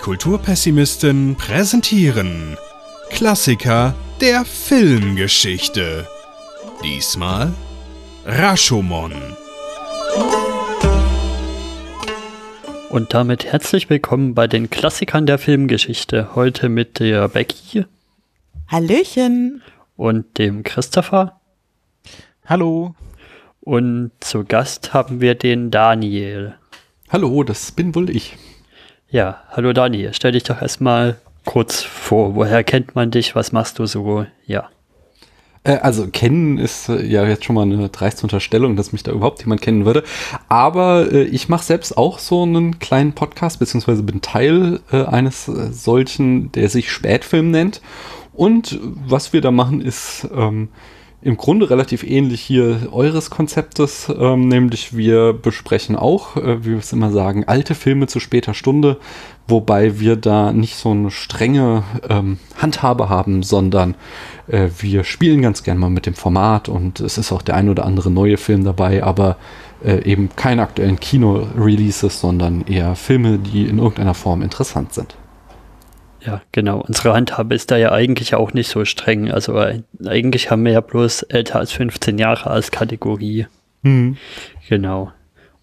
Kulturpessimisten präsentieren Klassiker der Filmgeschichte. Diesmal Rashomon. Und damit herzlich willkommen bei den Klassikern der Filmgeschichte. Heute mit der Becky. Hallöchen. Und dem Christopher. Hallo. Und zu Gast haben wir den Daniel. Hallo, das bin wohl ich. Ja, hallo Daniel. Stell dich doch erstmal kurz vor. Woher kennt man dich? Was machst du so? Ja. Äh, also kennen ist äh, ja jetzt schon mal eine dreiste Unterstellung, dass mich da überhaupt jemand kennen würde. Aber äh, ich mache selbst auch so einen kleinen Podcast, beziehungsweise bin Teil äh, eines äh, solchen, der sich Spätfilm nennt. Und was wir da machen, ist ähm, im Grunde relativ ähnlich hier eures Konzeptes, ähm, nämlich wir besprechen auch, äh, wie wir es immer sagen, alte Filme zu später Stunde, wobei wir da nicht so eine strenge ähm, Handhabe haben, sondern äh, wir spielen ganz gern mal mit dem Format und es ist auch der ein oder andere neue Film dabei, aber äh, eben keine aktuellen Kino-Releases, sondern eher Filme, die in irgendeiner Form interessant sind. Ja, genau. Unsere Handhabe ist da ja eigentlich auch nicht so streng. Also äh, eigentlich haben wir ja bloß älter als 15 Jahre als Kategorie. Mhm. Genau.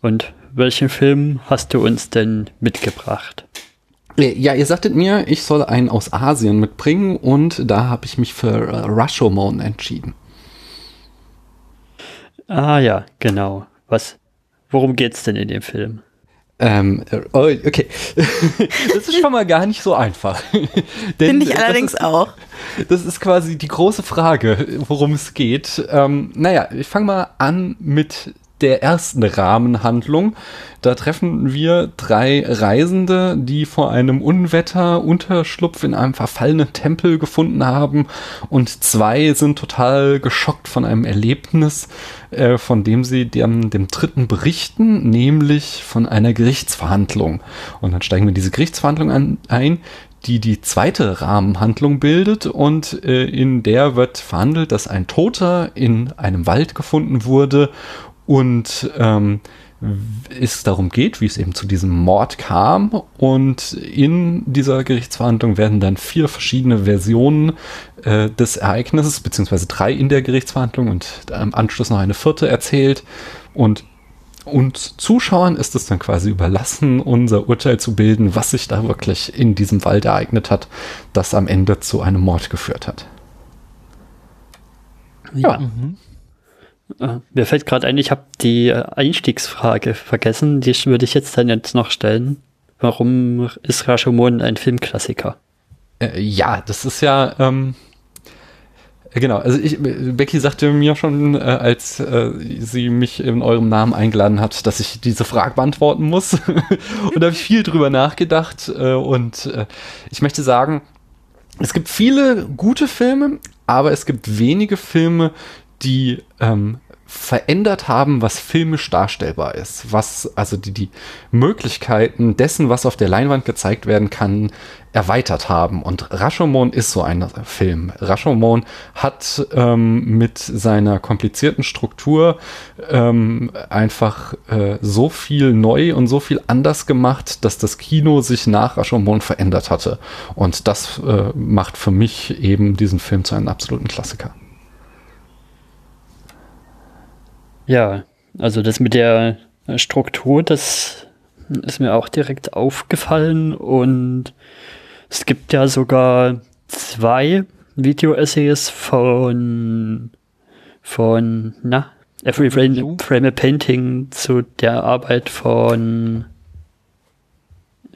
Und welchen Film hast du uns denn mitgebracht? Ja, ihr sagtet mir, ich soll einen aus Asien mitbringen und da habe ich mich für äh, Rashomon entschieden. Ah ja, genau. Was, worum geht's denn in dem Film? Ähm, oh, okay. das ist schon mal gar nicht so einfach. Finde ich allerdings ist, auch. Das ist quasi die große Frage, worum es geht. Ähm, naja, ich fange mal an mit der ersten Rahmenhandlung. Da treffen wir drei Reisende, die vor einem Unwetter Unterschlupf in einem verfallenen Tempel gefunden haben und zwei sind total geschockt von einem Erlebnis, äh, von dem sie dem, dem dritten berichten, nämlich von einer Gerichtsverhandlung. Und dann steigen wir in diese Gerichtsverhandlung an, ein, die die zweite Rahmenhandlung bildet und äh, in der wird verhandelt, dass ein Toter in einem Wald gefunden wurde und ähm, es darum geht, wie es eben zu diesem Mord kam. Und in dieser Gerichtsverhandlung werden dann vier verschiedene Versionen äh, des Ereignisses, beziehungsweise drei in der Gerichtsverhandlung und im Anschluss noch eine vierte erzählt. Und uns Zuschauern ist es dann quasi überlassen, unser Urteil zu bilden, was sich da wirklich in diesem Wald ereignet hat, das am Ende zu einem Mord geführt hat. Ja. Mhm. Äh, mir fällt gerade ein, ich habe die äh, Einstiegsfrage vergessen. Die würde ich jetzt dann jetzt noch stellen. Warum ist Rashomon ein Filmklassiker? Äh, ja, das ist ja, ähm, äh, genau. Also ich, Becky sagte mir schon, äh, als äh, sie mich in eurem Namen eingeladen hat, dass ich diese Frage beantworten muss. und da habe ich viel drüber nachgedacht. und ich möchte sagen, es gibt viele gute Filme, aber es gibt wenige Filme, die ähm, verändert haben, was filmisch darstellbar ist, was also die, die Möglichkeiten dessen, was auf der Leinwand gezeigt werden kann, erweitert haben. Und Rashomon ist so ein Film. Rashomon hat ähm, mit seiner komplizierten Struktur ähm, einfach äh, so viel neu und so viel anders gemacht, dass das Kino sich nach Rashomon verändert hatte. Und das äh, macht für mich eben diesen Film zu einem absoluten Klassiker. Ja, also das mit der Struktur, das ist mir auch direkt aufgefallen und es gibt ja sogar zwei Video-Essays von von, na, Every Frame, Frame a Painting zu der Arbeit von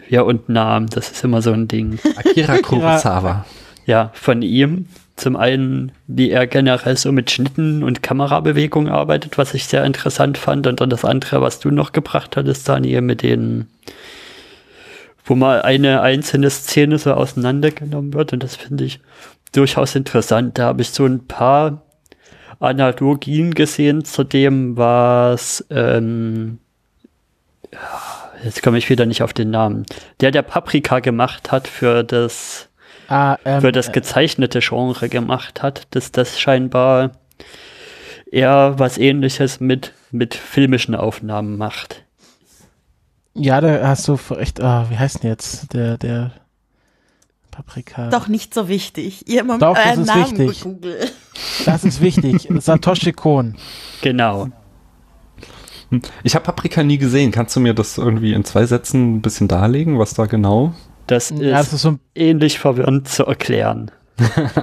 ja und Namen, das ist immer so ein Ding. Akira Kurosawa. Ja, von ihm. Zum einen, wie er generell so mit Schnitten und Kamerabewegungen arbeitet, was ich sehr interessant fand. Und dann das andere, was du noch gebracht hattest, Daniel, mit den, wo mal eine einzelne Szene so auseinandergenommen wird. Und das finde ich durchaus interessant. Da habe ich so ein paar Analogien gesehen zu dem, was, ähm, jetzt komme ich wieder nicht auf den Namen, der der Paprika gemacht hat für das ah, ähm, für das äh, gezeichnete Genre gemacht hat, dass das scheinbar eher was ähnliches mit, mit filmischen Aufnahmen macht. Ja, da hast du recht. Oh, wie heißt denn jetzt der, der Paprika? Doch nicht so wichtig. Ihr immer Doch, das ist Namen wichtig. Das ist wichtig. Satoshi Kon. Genau. Ich habe Paprika nie gesehen. Kannst du mir das irgendwie in zwei Sätzen ein bisschen darlegen, was da genau? Das ist, ja, das ist so ähnlich verwirrend zu erklären.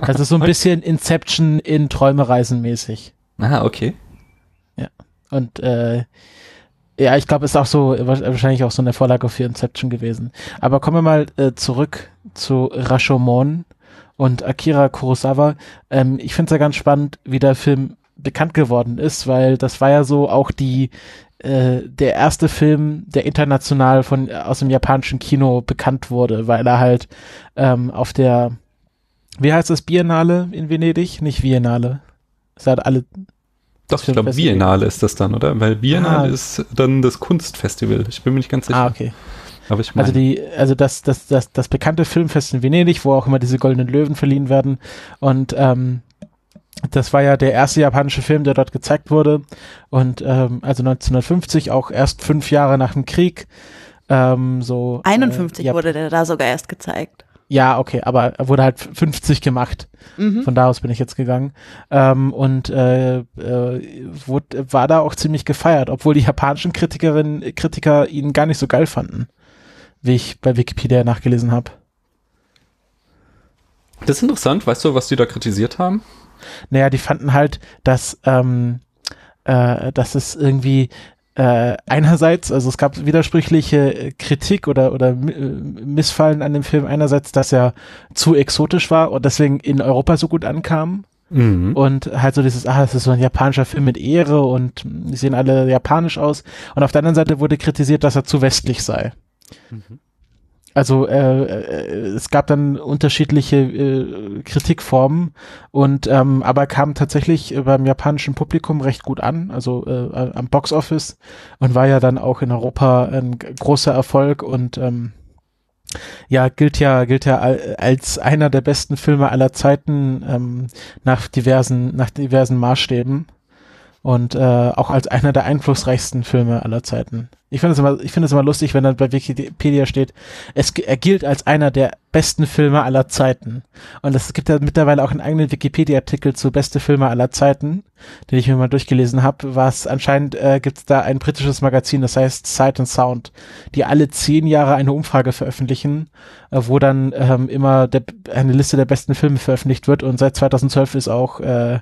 Das ist so ein bisschen Inception in Träumereisen mäßig. Ah, okay. Ja. Und äh, ja, ich glaube, ist auch so, wahrscheinlich auch so eine Vorlage für Inception gewesen. Aber kommen wir mal äh, zurück zu Rashomon und Akira Kurosawa. Ähm, ich finde es ja ganz spannend, wie der Film bekannt geworden ist, weil das war ja so auch die äh, der erste Film, der international von aus dem japanischen Kino bekannt wurde, weil er halt ähm, auf der wie heißt das Biennale in Venedig? Nicht Biennale. Es hat alle doch, ich glaube, Biennale ist das dann, oder? Weil Biennale ah. ist dann das Kunstfestival. Ich bin mir nicht ganz sicher. Ah, okay. Aber ich meine. Also die, also das, das, das, das bekannte Filmfest in Venedig, wo auch immer diese goldenen Löwen verliehen werden. Und ähm, das war ja der erste japanische Film, der dort gezeigt wurde. Und ähm, also 1950, auch erst fünf Jahre nach dem Krieg. Ähm, so, 51 äh, wurde der da sogar erst gezeigt. Ja, okay, aber er wurde halt 50 gemacht. Mhm. Von da aus bin ich jetzt gegangen. Ähm, und äh, äh, wurde, war da auch ziemlich gefeiert, obwohl die japanischen Kritikerinnen, Kritiker ihn gar nicht so geil fanden, wie ich bei Wikipedia nachgelesen habe. Das ist interessant. Weißt du, was die da kritisiert haben? Naja, die fanden halt, dass, ähm, äh, dass es irgendwie äh, einerseits, also es gab widersprüchliche Kritik oder, oder äh, Missfallen an dem Film. Einerseits, dass er zu exotisch war und deswegen in Europa so gut ankam. Mhm. Und halt so dieses, ah, es ist so ein japanischer Film mit Ehre und die sehen alle japanisch aus. Und auf der anderen Seite wurde kritisiert, dass er zu westlich sei. Mhm. Also äh, äh, es gab dann unterschiedliche äh, Kritikformen und ähm, aber kam tatsächlich beim japanischen Publikum recht gut an, also äh, am Boxoffice und war ja dann auch in Europa ein großer Erfolg und ähm, ja, gilt ja, gilt ja als einer der besten Filme aller Zeiten ähm, nach diversen, nach diversen Maßstäben und äh, auch als einer der einflussreichsten Filme aller Zeiten. Ich finde es immer, ich finde es immer lustig, wenn dann bei Wikipedia steht, es, er gilt als einer der besten Filme aller Zeiten. Und es gibt ja mittlerweile auch einen eigenen Wikipedia-Artikel zu beste Filme aller Zeiten, den ich mir mal durchgelesen habe. Was anscheinend äh, gibt es da ein britisches Magazin, das heißt Sight and Sound, die alle zehn Jahre eine Umfrage veröffentlichen, äh, wo dann ähm, immer der, eine Liste der besten Filme veröffentlicht wird. Und seit 2012 ist auch äh,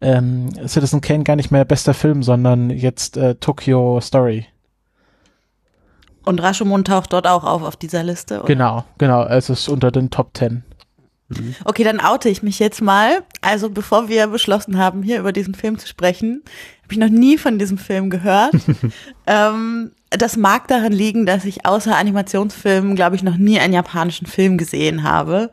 ähm, Citizen Kane gar nicht mehr bester Film, sondern jetzt äh, Tokyo Story. Und Rashomon taucht dort auch auf auf dieser Liste? Oder? Genau, genau. Es ist unter den Top Ten. Mhm. Okay, dann oute ich mich jetzt mal. Also bevor wir beschlossen haben, hier über diesen Film zu sprechen, habe ich noch nie von diesem Film gehört. ähm, das mag daran liegen, dass ich außer Animationsfilmen, glaube ich, noch nie einen japanischen Film gesehen habe.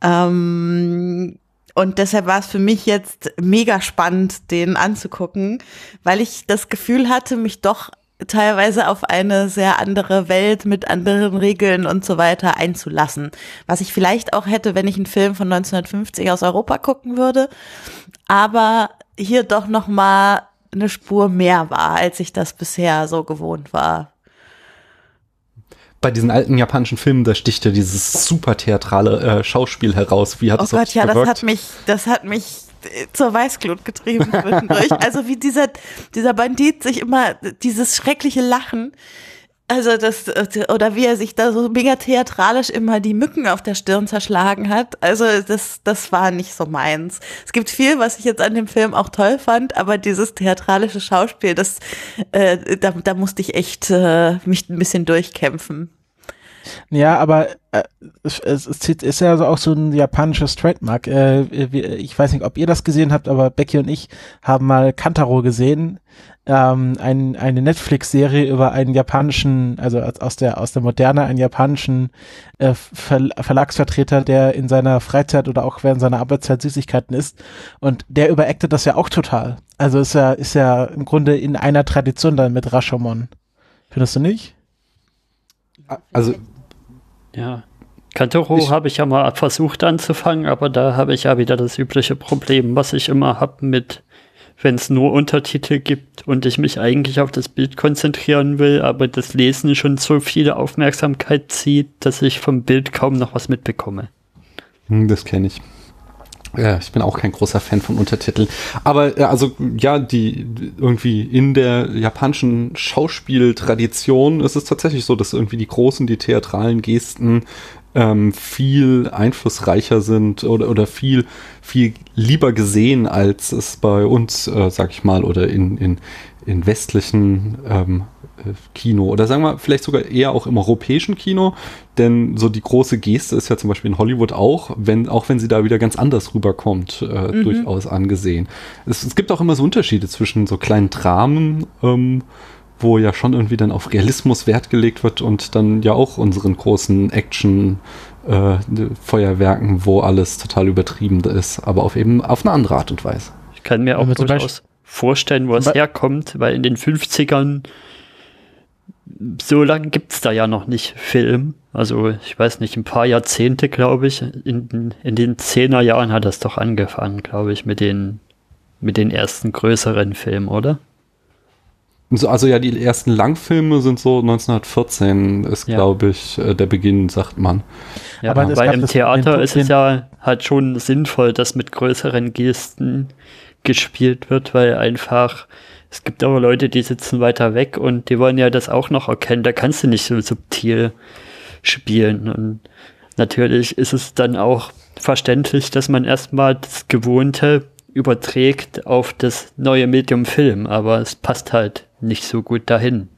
Ähm, und deshalb war es für mich jetzt mega spannend, den anzugucken, weil ich das Gefühl hatte, mich doch teilweise auf eine sehr andere Welt mit anderen Regeln und so weiter einzulassen. Was ich vielleicht auch hätte, wenn ich einen Film von 1950 aus Europa gucken würde, aber hier doch noch mal eine Spur mehr war, als ich das bisher so gewohnt war. Bei diesen alten japanischen Filmen, da sticht ja dieses super theatrale äh, Schauspiel heraus. Wie hat oh Gott, ja, gewirkt? das hat mich, das hat mich zur Weißglut getrieben zwischendurch. also wie dieser, dieser Bandit sich immer, dieses schreckliche Lachen, also das, oder wie er sich da so mega theatralisch immer die Mücken auf der Stirn zerschlagen hat. Also das, das war nicht so meins. Es gibt viel, was ich jetzt an dem Film auch toll fand, aber dieses theatralische Schauspiel, das, äh, da, da musste ich echt äh, mich ein bisschen durchkämpfen. Ja, aber äh, es, es, ist ja auch so ein japanisches Trademark. Äh, ich weiß nicht, ob ihr das gesehen habt, aber Becky und ich haben mal Kantaro gesehen. Ähm, ein, eine Netflix-Serie über einen japanischen, also aus der aus der Moderne, einen japanischen äh, Ver Verlagsvertreter, der in seiner Freizeit oder auch während seiner Arbeitszeit Süßigkeiten isst. Und der überactet das ja auch total. Also ist ja, ist ja im Grunde in einer Tradition dann mit Rashomon. Findest du nicht? Also ja. Kantoro habe ich ja mal versucht anzufangen, aber da habe ich ja wieder das übliche Problem, was ich immer habe mit wenn es nur Untertitel gibt und ich mich eigentlich auf das Bild konzentrieren will, aber das Lesen schon so viele Aufmerksamkeit zieht, dass ich vom Bild kaum noch was mitbekomme. Hm, das kenne ich. Ja, ich bin auch kein großer Fan von Untertiteln. Aber äh, also ja, die irgendwie in der japanischen Schauspieltradition ist es tatsächlich so, dass irgendwie die großen, die theatralen Gesten ähm, viel einflussreicher sind oder, oder viel, viel lieber gesehen, als es bei uns, äh, sag ich mal, oder in, in, in westlichen ähm, äh, Kino oder sagen wir vielleicht sogar eher auch im europäischen Kino, denn so die große Geste ist ja zum Beispiel in Hollywood auch, wenn, auch wenn sie da wieder ganz anders rüberkommt, äh, mhm. durchaus angesehen. Es, es, gibt auch immer so Unterschiede zwischen so kleinen Dramen, ähm, wo ja schon irgendwie dann auf Realismus Wert gelegt wird und dann ja auch unseren großen Action äh, Feuerwerken, wo alles total übertrieben ist, aber auf eben auf eine andere Art und Weise. Ich kann mir auch durchaus vorstellen, wo es herkommt, weil in den 50ern so lange gibt es da ja noch nicht Film. Also ich weiß nicht, ein paar Jahrzehnte, glaube ich. In, in den Zehnerjahren hat das doch angefangen, glaube ich, mit den, mit den ersten größeren Filmen, oder? Also ja, die ersten Langfilme sind so 1914, ist ja. glaube ich äh, der Beginn, sagt man. Ja, aber weil im Theater ist es ja halt schon sinnvoll, dass mit größeren Gesten gespielt wird, weil einfach es gibt aber Leute, die sitzen weiter weg und die wollen ja das auch noch erkennen. Da kannst du nicht so subtil spielen. Und natürlich ist es dann auch verständlich, dass man erstmal das Gewohnte überträgt auf das neue Medium Film, aber es passt halt nicht so gut dahin.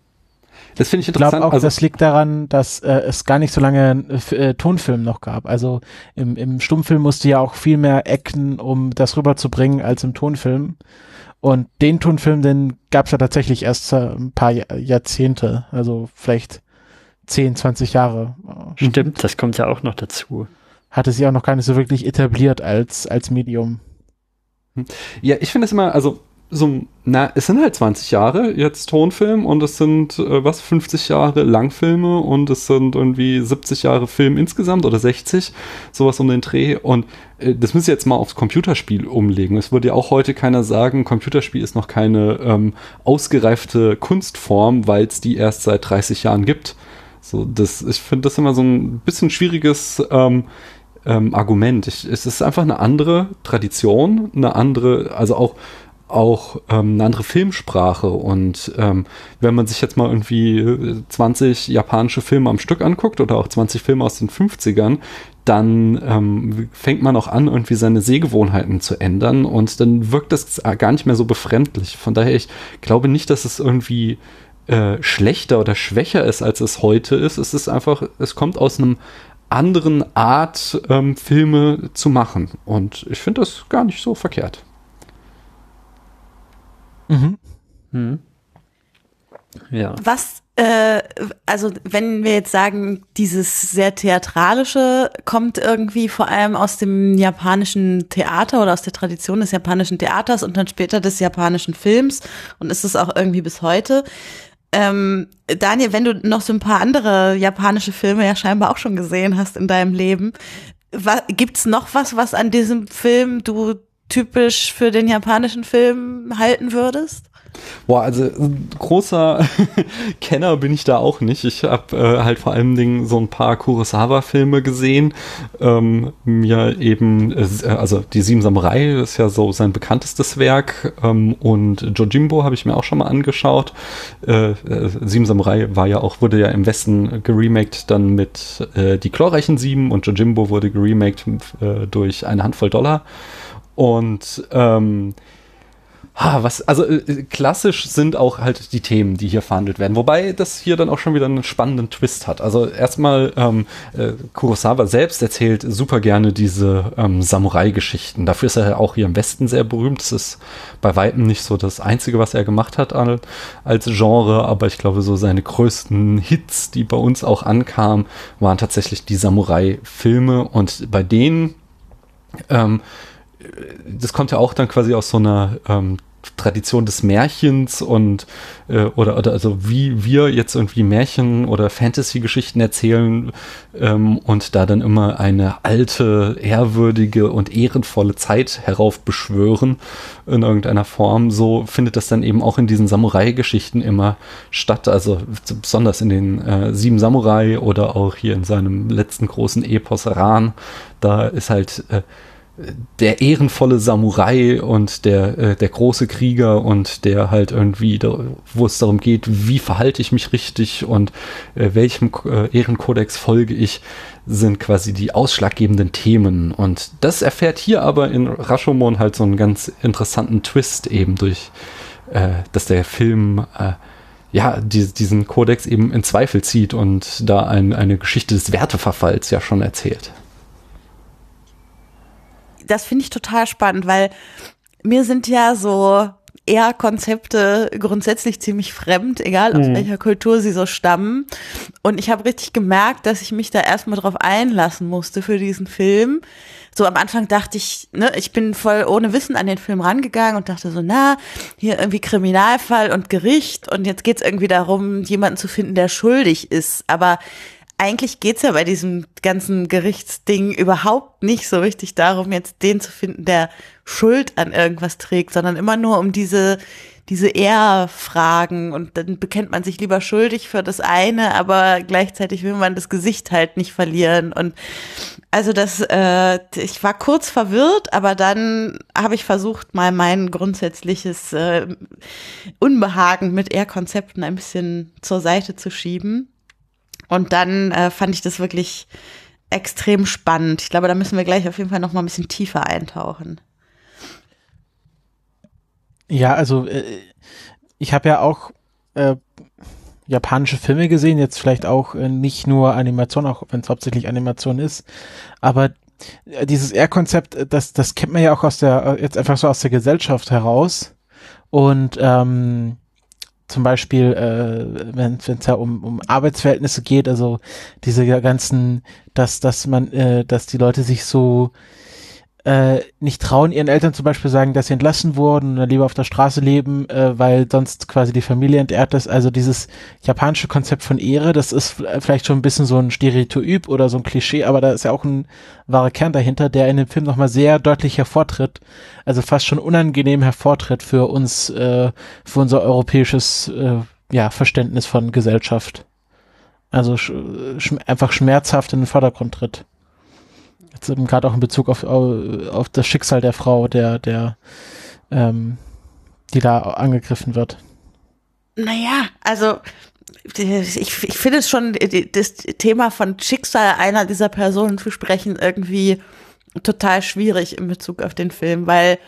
Das finde ich interessant. Ich glaube auch, also, das liegt daran, dass äh, es gar nicht so lange äh, Tonfilm noch gab. Also im, im Stummfilm musste ja auch viel mehr Ecken, um das rüberzubringen, als im Tonfilm. Und den Tonfilm, den gab es ja tatsächlich erst ein paar Jahrzehnte, also vielleicht 10, 20 Jahre. Stimmt, das kommt ja auch noch dazu. Hatte sich auch noch gar nicht so wirklich etabliert als, als Medium. Ja, ich finde es immer, also so, na, es sind halt 20 Jahre jetzt Tonfilm und es sind, äh, was, 50 Jahre Langfilme und es sind irgendwie 70 Jahre Film insgesamt oder 60, sowas um den Dreh. Und äh, das müssen Sie jetzt mal aufs Computerspiel umlegen. Es würde ja auch heute keiner sagen, Computerspiel ist noch keine ähm, ausgereifte Kunstform, weil es die erst seit 30 Jahren gibt. So, das, ich finde das immer so ein bisschen schwieriges ähm, ähm, Argument. Ich, es ist einfach eine andere Tradition, eine andere, also auch auch ähm, eine andere Filmsprache. Und ähm, wenn man sich jetzt mal irgendwie 20 japanische Filme am Stück anguckt oder auch 20 Filme aus den 50ern, dann ähm, fängt man auch an, irgendwie seine Sehgewohnheiten zu ändern und dann wirkt das gar nicht mehr so befremdlich. Von daher, ich glaube nicht, dass es irgendwie äh, schlechter oder schwächer ist, als es heute ist. Es ist einfach, es kommt aus einem anderen Art, ähm, Filme zu machen. Und ich finde das gar nicht so verkehrt. Mhm. Mhm. Ja. Was, äh, also wenn wir jetzt sagen, dieses sehr theatralische kommt irgendwie vor allem aus dem japanischen Theater oder aus der Tradition des japanischen Theaters und dann später des japanischen Films und ist es auch irgendwie bis heute. Ähm, Daniel, wenn du noch so ein paar andere japanische Filme ja scheinbar auch schon gesehen hast in deinem Leben, gibt es noch was, was an diesem Film du typisch für den japanischen Film halten würdest? Boah, also großer Kenner bin ich da auch nicht. Ich habe äh, halt vor allen Dingen so ein paar Kurosawa-Filme gesehen. Ähm, mir eben, äh, also die Sieben Samurai ist ja so sein bekanntestes Werk ähm, und Jojimbo habe ich mir auch schon mal angeschaut. Äh, äh, Sieben Samurai war ja auch, wurde ja im Westen geremaked dann mit äh, Die chlorreichen Sieben und Jojimbo wurde geremaked äh, durch eine Handvoll Dollar. Und ähm, was, also äh, klassisch sind auch halt die Themen, die hier verhandelt werden. Wobei das hier dann auch schon wieder einen spannenden Twist hat. Also erstmal, ähm, äh, Kurosawa selbst erzählt super gerne diese ähm, Samurai-Geschichten. Dafür ist er auch hier im Westen sehr berühmt. Das ist bei weitem nicht so das Einzige, was er gemacht hat als Genre, aber ich glaube, so seine größten Hits, die bei uns auch ankamen, waren tatsächlich die Samurai-Filme. Und bei denen ähm, das kommt ja auch dann quasi aus so einer ähm, Tradition des Märchens und äh, oder, oder also wie wir jetzt irgendwie Märchen oder Fantasy-Geschichten erzählen ähm, und da dann immer eine alte, ehrwürdige und ehrenvolle Zeit heraufbeschwören in irgendeiner Form, so findet das dann eben auch in diesen Samurai-Geschichten immer statt. Also besonders in den äh, Sieben Samurai oder auch hier in seinem letzten großen Epos Ran, da ist halt äh, der ehrenvolle Samurai und der, äh, der große Krieger und der halt irgendwie, da, wo es darum geht, wie verhalte ich mich richtig und äh, welchem äh, Ehrenkodex folge ich, sind quasi die ausschlaggebenden Themen. Und das erfährt hier aber in Rashomon halt so einen ganz interessanten Twist eben durch, äh, dass der Film äh, ja, die, diesen Kodex eben in Zweifel zieht und da ein, eine Geschichte des Werteverfalls ja schon erzählt das finde ich total spannend, weil mir sind ja so eher Konzepte grundsätzlich ziemlich fremd, egal aus mhm. welcher Kultur sie so stammen. Und ich habe richtig gemerkt, dass ich mich da erstmal drauf einlassen musste für diesen Film. So am Anfang dachte ich, ne, ich bin voll ohne Wissen an den Film rangegangen und dachte so, na, hier irgendwie Kriminalfall und Gericht und jetzt geht's irgendwie darum, jemanden zu finden, der schuldig ist. Aber eigentlich geht's ja bei diesem ganzen Gerichtsding überhaupt nicht so richtig darum, jetzt den zu finden, der Schuld an irgendwas trägt, sondern immer nur um diese, diese Ehrfragen. Und dann bekennt man sich lieber schuldig für das eine, aber gleichzeitig will man das Gesicht halt nicht verlieren. Und also das, äh, ich war kurz verwirrt, aber dann habe ich versucht, mal mein grundsätzliches äh, Unbehagen mit Ehrkonzepten ein bisschen zur Seite zu schieben und dann äh, fand ich das wirklich extrem spannend. Ich glaube, da müssen wir gleich auf jeden Fall noch mal ein bisschen tiefer eintauchen. Ja, also äh, ich habe ja auch äh, japanische Filme gesehen, jetzt vielleicht auch äh, nicht nur Animation, auch wenn es hauptsächlich Animation ist, aber äh, dieses R-Konzept, äh, das, das kennt man ja auch aus der, jetzt einfach so aus der Gesellschaft heraus und ähm, zum Beispiel, äh, wenn es ja um, um Arbeitsverhältnisse geht, also diese ganzen, dass, dass man, äh, dass die Leute sich so äh, nicht trauen, ihren Eltern zum Beispiel sagen, dass sie entlassen wurden oder lieber auf der Straße leben, äh, weil sonst quasi die Familie entehrt ist. Also dieses japanische Konzept von Ehre, das ist vielleicht schon ein bisschen so ein Stereotyp oder so ein Klischee, aber da ist ja auch ein wahrer Kern dahinter, der in dem Film nochmal sehr deutlich hervortritt, also fast schon unangenehm hervortritt für uns, äh, für unser europäisches äh, ja, Verständnis von Gesellschaft. Also sch sch einfach schmerzhaft in den Vordergrund tritt. Jetzt gerade auch in Bezug auf, auf das Schicksal der Frau, der, der, ähm, die da angegriffen wird. Naja, also ich, ich finde es schon, das Thema von Schicksal einer dieser Personen zu sprechen, irgendwie total schwierig in Bezug auf den Film, weil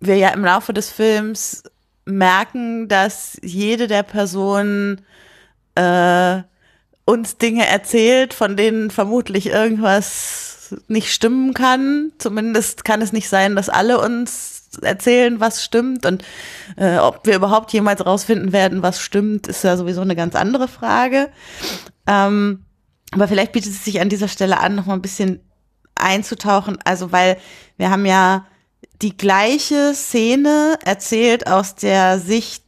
wir ja im Laufe des Films merken, dass jede der Personen äh, uns Dinge erzählt, von denen vermutlich irgendwas nicht stimmen kann. Zumindest kann es nicht sein, dass alle uns erzählen, was stimmt. Und äh, ob wir überhaupt jemals rausfinden werden, was stimmt, ist ja sowieso eine ganz andere Frage. Ähm, aber vielleicht bietet es sich an dieser Stelle an, noch mal ein bisschen einzutauchen. Also, weil wir haben ja die gleiche Szene erzählt aus der Sicht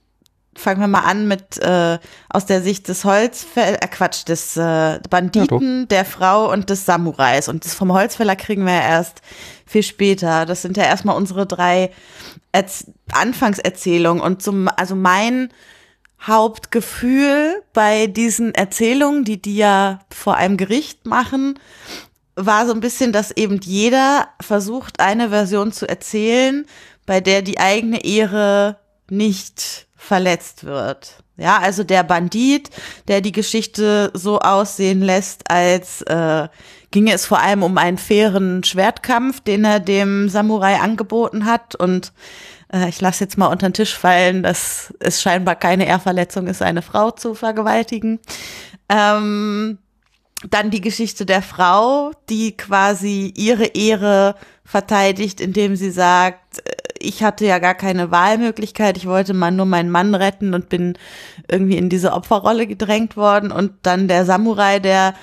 fangen wir mal an mit äh, aus der Sicht des Holzfäller, äh, Quatsch, des äh, Banditen, ja, der Frau und des Samurais. Und das vom Holzfäller kriegen wir ja erst viel später. Das sind ja erstmal unsere drei Erz Anfangserzählungen. Und zum, also mein Hauptgefühl bei diesen Erzählungen, die die ja vor einem Gericht machen, war so ein bisschen, dass eben jeder versucht, eine Version zu erzählen, bei der die eigene Ehre nicht verletzt wird. Ja, also der Bandit, der die Geschichte so aussehen lässt, als äh, ginge es vor allem um einen fairen Schwertkampf, den er dem Samurai angeboten hat. Und äh, ich lasse jetzt mal unter den Tisch fallen, dass es scheinbar keine Ehrverletzung ist, eine Frau zu vergewaltigen. Ähm, dann die Geschichte der Frau, die quasi ihre Ehre verteidigt, indem sie sagt, äh, ich hatte ja gar keine Wahlmöglichkeit, ich wollte mal nur meinen Mann retten und bin irgendwie in diese Opferrolle gedrängt worden. Und dann der Samurai, der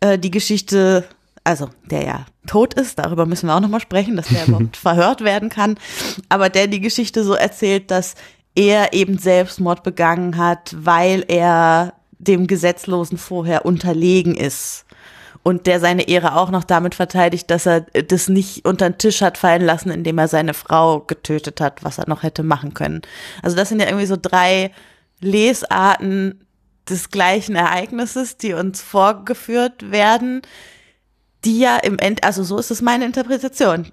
äh, die Geschichte also der ja tot ist, darüber müssen wir auch nochmal sprechen, dass der überhaupt verhört werden kann, aber der die Geschichte so erzählt, dass er eben Selbstmord begangen hat, weil er dem Gesetzlosen vorher unterlegen ist. Und der seine Ehre auch noch damit verteidigt, dass er das nicht unter den Tisch hat fallen lassen, indem er seine Frau getötet hat, was er noch hätte machen können. Also das sind ja irgendwie so drei Lesarten des gleichen Ereignisses, die uns vorgeführt werden, die ja im End, also so ist es meine Interpretation,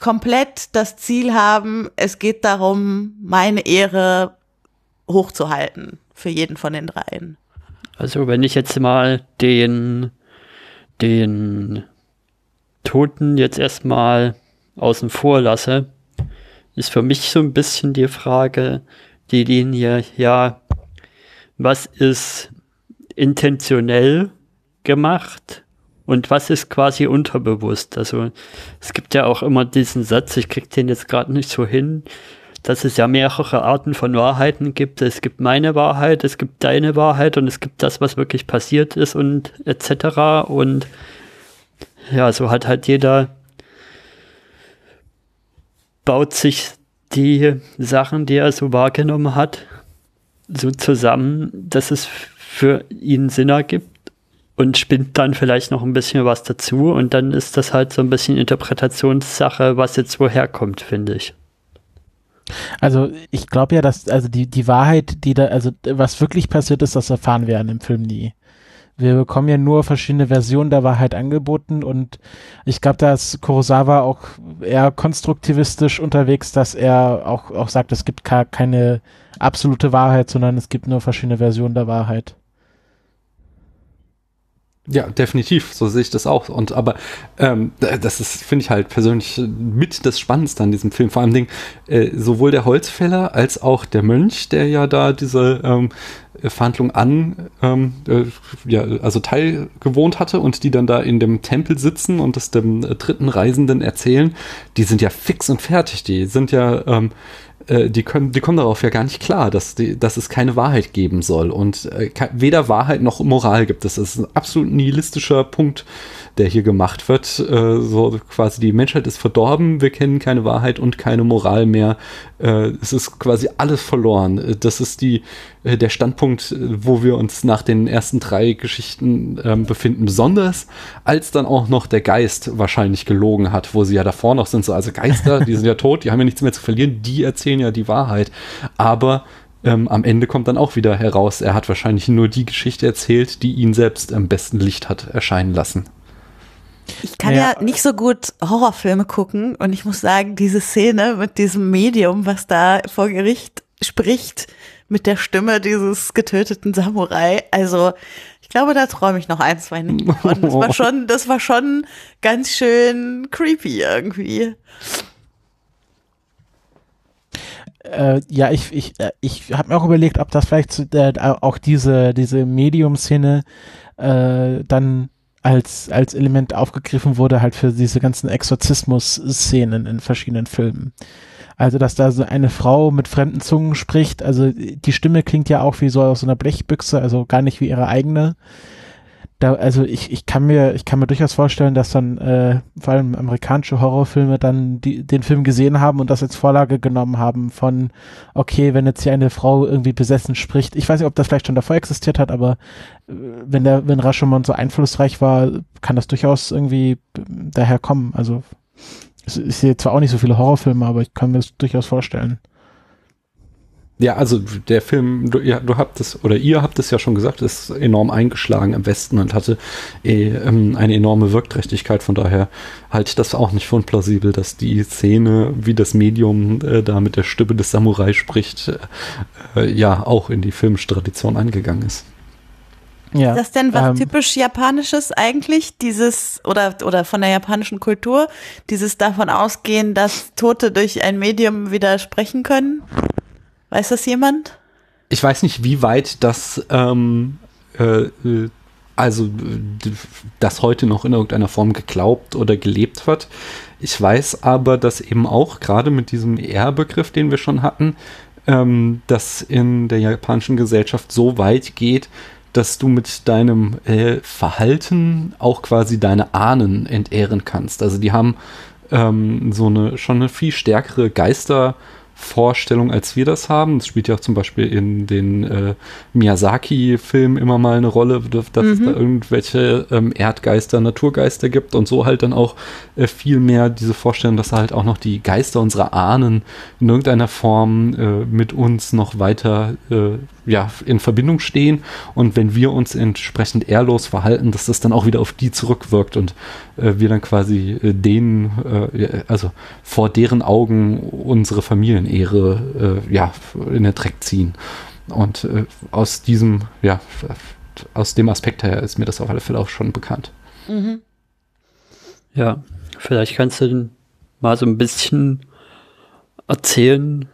komplett das Ziel haben, es geht darum, meine Ehre hochzuhalten für jeden von den dreien. Also wenn ich jetzt mal den, den Toten jetzt erstmal außen vor lasse, ist für mich so ein bisschen die Frage, die Linie, ja, was ist intentionell gemacht und was ist quasi unterbewusst. Also es gibt ja auch immer diesen Satz, ich krieg den jetzt gerade nicht so hin, dass es ja mehrere Arten von Wahrheiten gibt. Es gibt meine Wahrheit, es gibt deine Wahrheit und es gibt das, was wirklich passiert ist und etc. Und ja, so hat halt jeder baut sich die Sachen, die er so wahrgenommen hat, so zusammen, dass es für ihn Sinn ergibt und spinnt dann vielleicht noch ein bisschen was dazu und dann ist das halt so ein bisschen Interpretationssache, was jetzt woher kommt, finde ich. Also ich glaube ja, dass also die die Wahrheit, die da also was wirklich passiert ist, das erfahren wir in dem Film nie. Wir bekommen ja nur verschiedene Versionen der Wahrheit angeboten und ich glaube, da ist Kurosawa auch eher konstruktivistisch unterwegs, dass er auch auch sagt, es gibt keine absolute Wahrheit, sondern es gibt nur verschiedene Versionen der Wahrheit. Ja, definitiv, so sehe ich das auch. Und aber ähm, das ist, finde ich halt persönlich mit das Spannendste an diesem Film. Vor allem Ding, äh, sowohl der Holzfäller als auch der Mönch, der ja da diese ähm, Verhandlung an, ähm, äh, ja, also teilgewohnt hatte und die dann da in dem Tempel sitzen und das dem äh, dritten Reisenden erzählen, die sind ja fix und fertig. Die sind ja ähm, äh, die, können, die kommen darauf ja gar nicht klar, dass, die, dass es keine Wahrheit geben soll und äh, weder Wahrheit noch Moral gibt es. Das ist ein absolut nihilistischer Punkt, der hier gemacht wird. Äh, so quasi die Menschheit ist verdorben, wir kennen keine Wahrheit und keine Moral mehr. Äh, es ist quasi alles verloren. Das ist die, äh, der Standpunkt, wo wir uns nach den ersten drei Geschichten ähm, befinden. Besonders als dann auch noch der Geist wahrscheinlich gelogen hat, wo sie ja davor noch sind. So, also Geister, die sind ja tot, die haben ja nichts mehr zu verlieren, die erzählen ja die Wahrheit. Aber ähm, am Ende kommt dann auch wieder heraus, er hat wahrscheinlich nur die Geschichte erzählt, die ihn selbst am besten Licht hat erscheinen lassen. Ich kann ja. ja. nicht so gut Horrorfilme gucken und ich muss sagen, diese Szene mit diesem Medium, was da vor Gericht spricht, mit der Stimme dieses getöteten Samurai, also ich glaube, da träume ich noch ein, zwei Nächte von. Das war schon, das war schon ganz schön creepy irgendwie. Äh, ja, ich, ich, äh, ich habe mir auch überlegt, ob das vielleicht äh, auch diese, diese Medium-Szene äh, dann als, als Element aufgegriffen wurde, halt für diese ganzen Exorzismus-Szenen in verschiedenen Filmen. Also, dass da so eine Frau mit fremden Zungen spricht, also die Stimme klingt ja auch wie so aus einer Blechbüchse, also gar nicht wie ihre eigene da, also ich, ich kann mir, ich kann mir durchaus vorstellen, dass dann äh, vor allem amerikanische Horrorfilme dann die, den Film gesehen haben und das als Vorlage genommen haben von, okay, wenn jetzt hier eine Frau irgendwie besessen spricht, ich weiß nicht, ob das vielleicht schon davor existiert hat, aber äh, wenn der, wenn Rashomon so einflussreich war, kann das durchaus irgendwie daher kommen. Also ich sehe zwar auch nicht so viele Horrorfilme, aber ich kann mir das durchaus vorstellen. Ja, also der Film, du, ja, du habt es, oder ihr habt es ja schon gesagt, ist enorm eingeschlagen im Westen und hatte eh, ähm, eine enorme Wirkträchtigkeit. Von daher halte ich das auch nicht für unplausibel, dass die Szene, wie das Medium äh, da mit der Stimme des Samurai spricht, äh, ja auch in die filmische Tradition eingegangen ist. Ja, ist das denn was ähm, typisch Japanisches eigentlich? Dieses, oder, oder von der japanischen Kultur, dieses davon ausgehen, dass Tote durch ein Medium widersprechen können? Weiß das jemand? Ich weiß nicht, wie weit das, ähm, äh, also das heute noch in irgendeiner Form geglaubt oder gelebt wird. Ich weiß aber, dass eben auch gerade mit diesem ER-Begriff, den wir schon hatten, ähm, das in der japanischen Gesellschaft so weit geht, dass du mit deinem äh, Verhalten auch quasi deine Ahnen entehren kannst. Also die haben ähm, so eine schon eine viel stärkere Geister- Vorstellung, als wir das haben. Das spielt ja auch zum Beispiel in den äh, Miyazaki-Filmen immer mal eine Rolle, dass mhm. es da irgendwelche ähm, Erdgeister, Naturgeister gibt und so halt dann auch äh, viel mehr diese Vorstellung, dass halt auch noch die Geister unserer Ahnen in irgendeiner Form äh, mit uns noch weiter äh, ja, in Verbindung stehen und wenn wir uns entsprechend ehrlos verhalten, dass das dann auch wieder auf die zurückwirkt und äh, wir dann quasi äh, denen, äh, also vor deren Augen unsere Familienehre äh, ja, in den Dreck ziehen. Und äh, aus diesem, ja, aus dem Aspekt her ist mir das auf alle Fälle auch schon bekannt. Mhm. Ja, vielleicht kannst du mal so ein bisschen erzählen,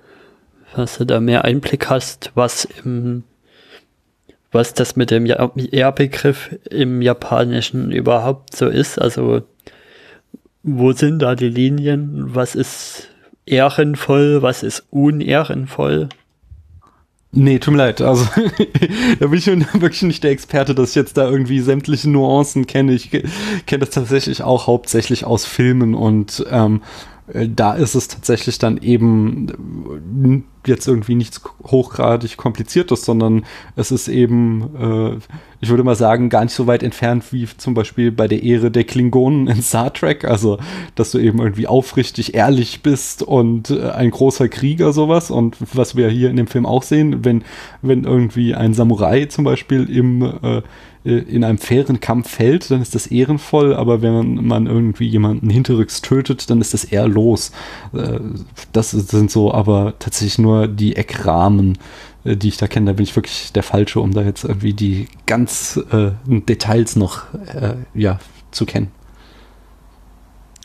dass du da mehr Einblick hast, was im was das mit dem R-Begriff im Japanischen überhaupt so ist. Also wo sind da die Linien? Was ist ehrenvoll? Was ist unehrenvoll? Nee, tut mir leid. Also, da bin ich wirklich nicht der Experte, dass ich jetzt da irgendwie sämtliche Nuancen kenne. Ich kenne das tatsächlich auch hauptsächlich aus Filmen und ähm, äh, da ist es tatsächlich dann eben jetzt irgendwie nichts hochgradig kompliziertes, sondern es ist eben, äh, ich würde mal sagen, gar nicht so weit entfernt wie zum Beispiel bei der Ehre der Klingonen in Star Trek. Also, dass du eben irgendwie aufrichtig ehrlich bist und äh, ein großer Krieger sowas. Und was wir hier in dem Film auch sehen, wenn, wenn irgendwie ein Samurai zum Beispiel im äh, äh, in einem fairen Kampf fällt, dann ist das ehrenvoll, aber wenn man irgendwie jemanden hinterrücks tötet, dann ist das eher los. Äh, das sind so aber tatsächlich nur die Eckrahmen, äh, die ich da kenne. Da bin ich wirklich der Falsche, um da jetzt irgendwie die ganz äh, Details noch äh, ja, zu kennen.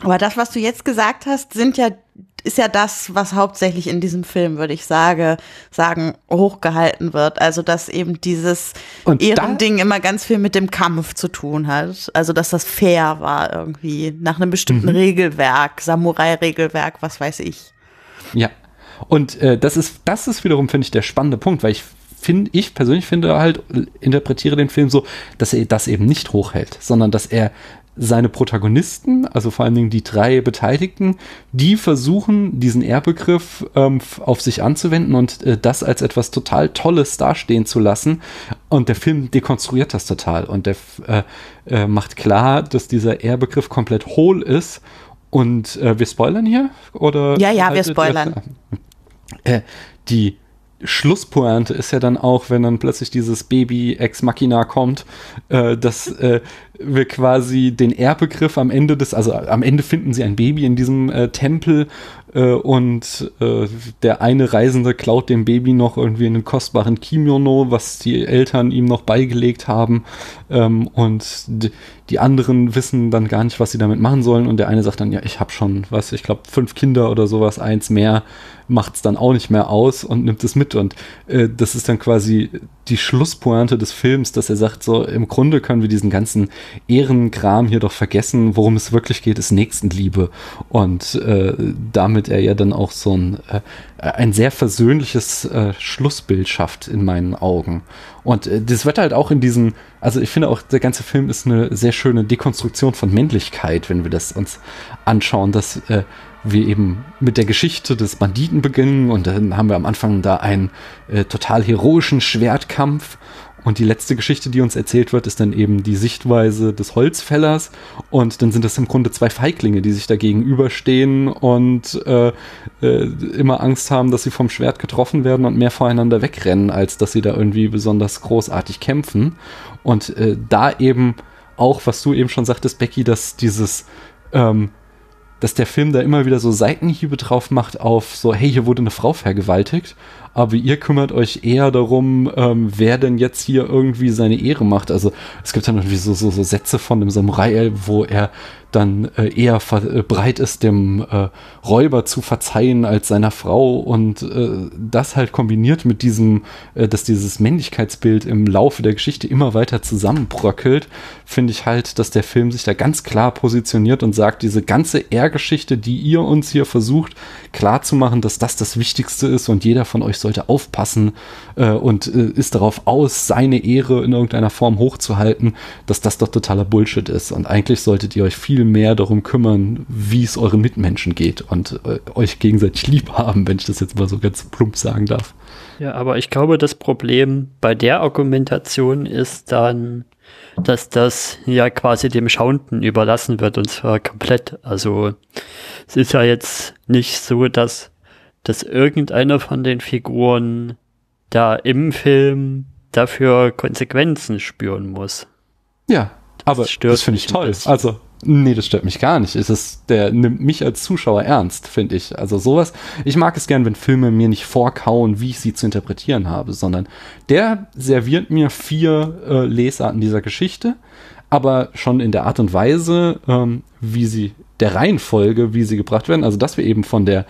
Aber das, was du jetzt gesagt hast, sind ja ist ja das, was hauptsächlich in diesem Film, würde ich sage, sagen, hochgehalten wird. Also, dass eben dieses und Ehrending immer ganz viel mit dem Kampf zu tun hat. Also, dass das fair war irgendwie, nach einem bestimmten mhm. Regelwerk, Samurai-Regelwerk, was weiß ich. Ja. Und äh, das ist, das ist wiederum, finde ich, der spannende Punkt, weil ich finde, ich persönlich finde halt, interpretiere den Film so, dass er das eben nicht hochhält, sondern dass er seine Protagonisten, also vor allen Dingen die drei Beteiligten, die versuchen, diesen Ehrbegriff ähm, auf sich anzuwenden und äh, das als etwas total Tolles dastehen zu lassen. Und der Film dekonstruiert das total und der äh, äh, macht klar, dass dieser Ehrbegriff komplett hohl ist. Und äh, wir spoilern hier? Oder ja, ja, wir spoilern. Äh, die Schlusspointe ist ja dann auch, wenn dann plötzlich dieses Baby Ex Machina kommt, äh, dass äh, wir quasi den Ehrbegriff am Ende des, also am Ende finden sie ein Baby in diesem äh, Tempel äh, und äh, der eine Reisende klaut dem Baby noch irgendwie einen kostbaren Kimono, was die Eltern ihm noch beigelegt haben ähm, und die anderen wissen dann gar nicht, was sie damit machen sollen und der eine sagt dann, ja, ich habe schon, was, ich glaube, fünf Kinder oder sowas, eins mehr, macht es dann auch nicht mehr aus und nimmt es mit und äh, das ist dann quasi die Schlusspointe des Films, dass er sagt, so im Grunde können wir diesen ganzen Ehrenkram hier doch vergessen, worum es wirklich geht, ist Nächstenliebe. Und äh, damit er ja dann auch so ein, äh, ein sehr versöhnliches äh, Schlussbild schafft in meinen Augen. Und äh, das wird halt auch in diesen, also ich finde auch, der ganze Film ist eine sehr schöne Dekonstruktion von Männlichkeit, wenn wir das uns anschauen, dass äh, wir eben mit der Geschichte des Banditen beginnen. Und dann haben wir am Anfang da einen äh, total heroischen Schwertkampf und die letzte Geschichte, die uns erzählt wird, ist dann eben die Sichtweise des Holzfällers. Und dann sind das im Grunde zwei Feiglinge, die sich da gegenüberstehen und äh, äh, immer Angst haben, dass sie vom Schwert getroffen werden und mehr voreinander wegrennen, als dass sie da irgendwie besonders großartig kämpfen. Und äh, da eben auch, was du eben schon sagtest, Becky, dass dieses ähm, dass der Film da immer wieder so Seitenhiebe drauf macht auf so, hey, hier wurde eine Frau vergewaltigt, aber ihr kümmert euch eher darum, ähm, wer denn jetzt hier irgendwie seine Ehre macht. Also es gibt dann irgendwie so, so, so Sätze von dem Samurai, wo er dann äh, eher äh, bereit ist, dem äh, Räuber zu verzeihen als seiner Frau und äh, das halt kombiniert mit diesem, äh, dass dieses Männlichkeitsbild im Laufe der Geschichte immer weiter zusammenbröckelt, finde ich halt, dass der Film sich da ganz klar positioniert und sagt, diese ganze Ehrgeschichte, die ihr uns hier versucht klarzumachen, dass das das Wichtigste ist und jeder von euch sollte aufpassen äh, und äh, ist darauf aus, seine Ehre in irgendeiner Form hochzuhalten, dass das doch totaler Bullshit ist und eigentlich solltet ihr euch viel mehr darum kümmern, wie es euren Mitmenschen geht und äh, euch gegenseitig lieb haben, wenn ich das jetzt mal so ganz plump sagen darf. Ja, aber ich glaube, das Problem bei der Argumentation ist dann, dass das ja quasi dem Schauenden überlassen wird und zwar komplett. Also es ist ja jetzt nicht so, dass, dass irgendeiner von den Figuren da im Film dafür Konsequenzen spüren muss. Ja, aber das, das finde ich toll. Also Nee, das stört mich gar nicht. Es ist, der nimmt mich als Zuschauer ernst, finde ich. Also sowas. Ich mag es gern, wenn Filme mir nicht vorkauen, wie ich sie zu interpretieren habe, sondern der serviert mir vier äh, Lesarten dieser Geschichte, aber schon in der Art und Weise, ähm, wie sie, der Reihenfolge, wie sie gebracht werden. Also, dass wir eben von der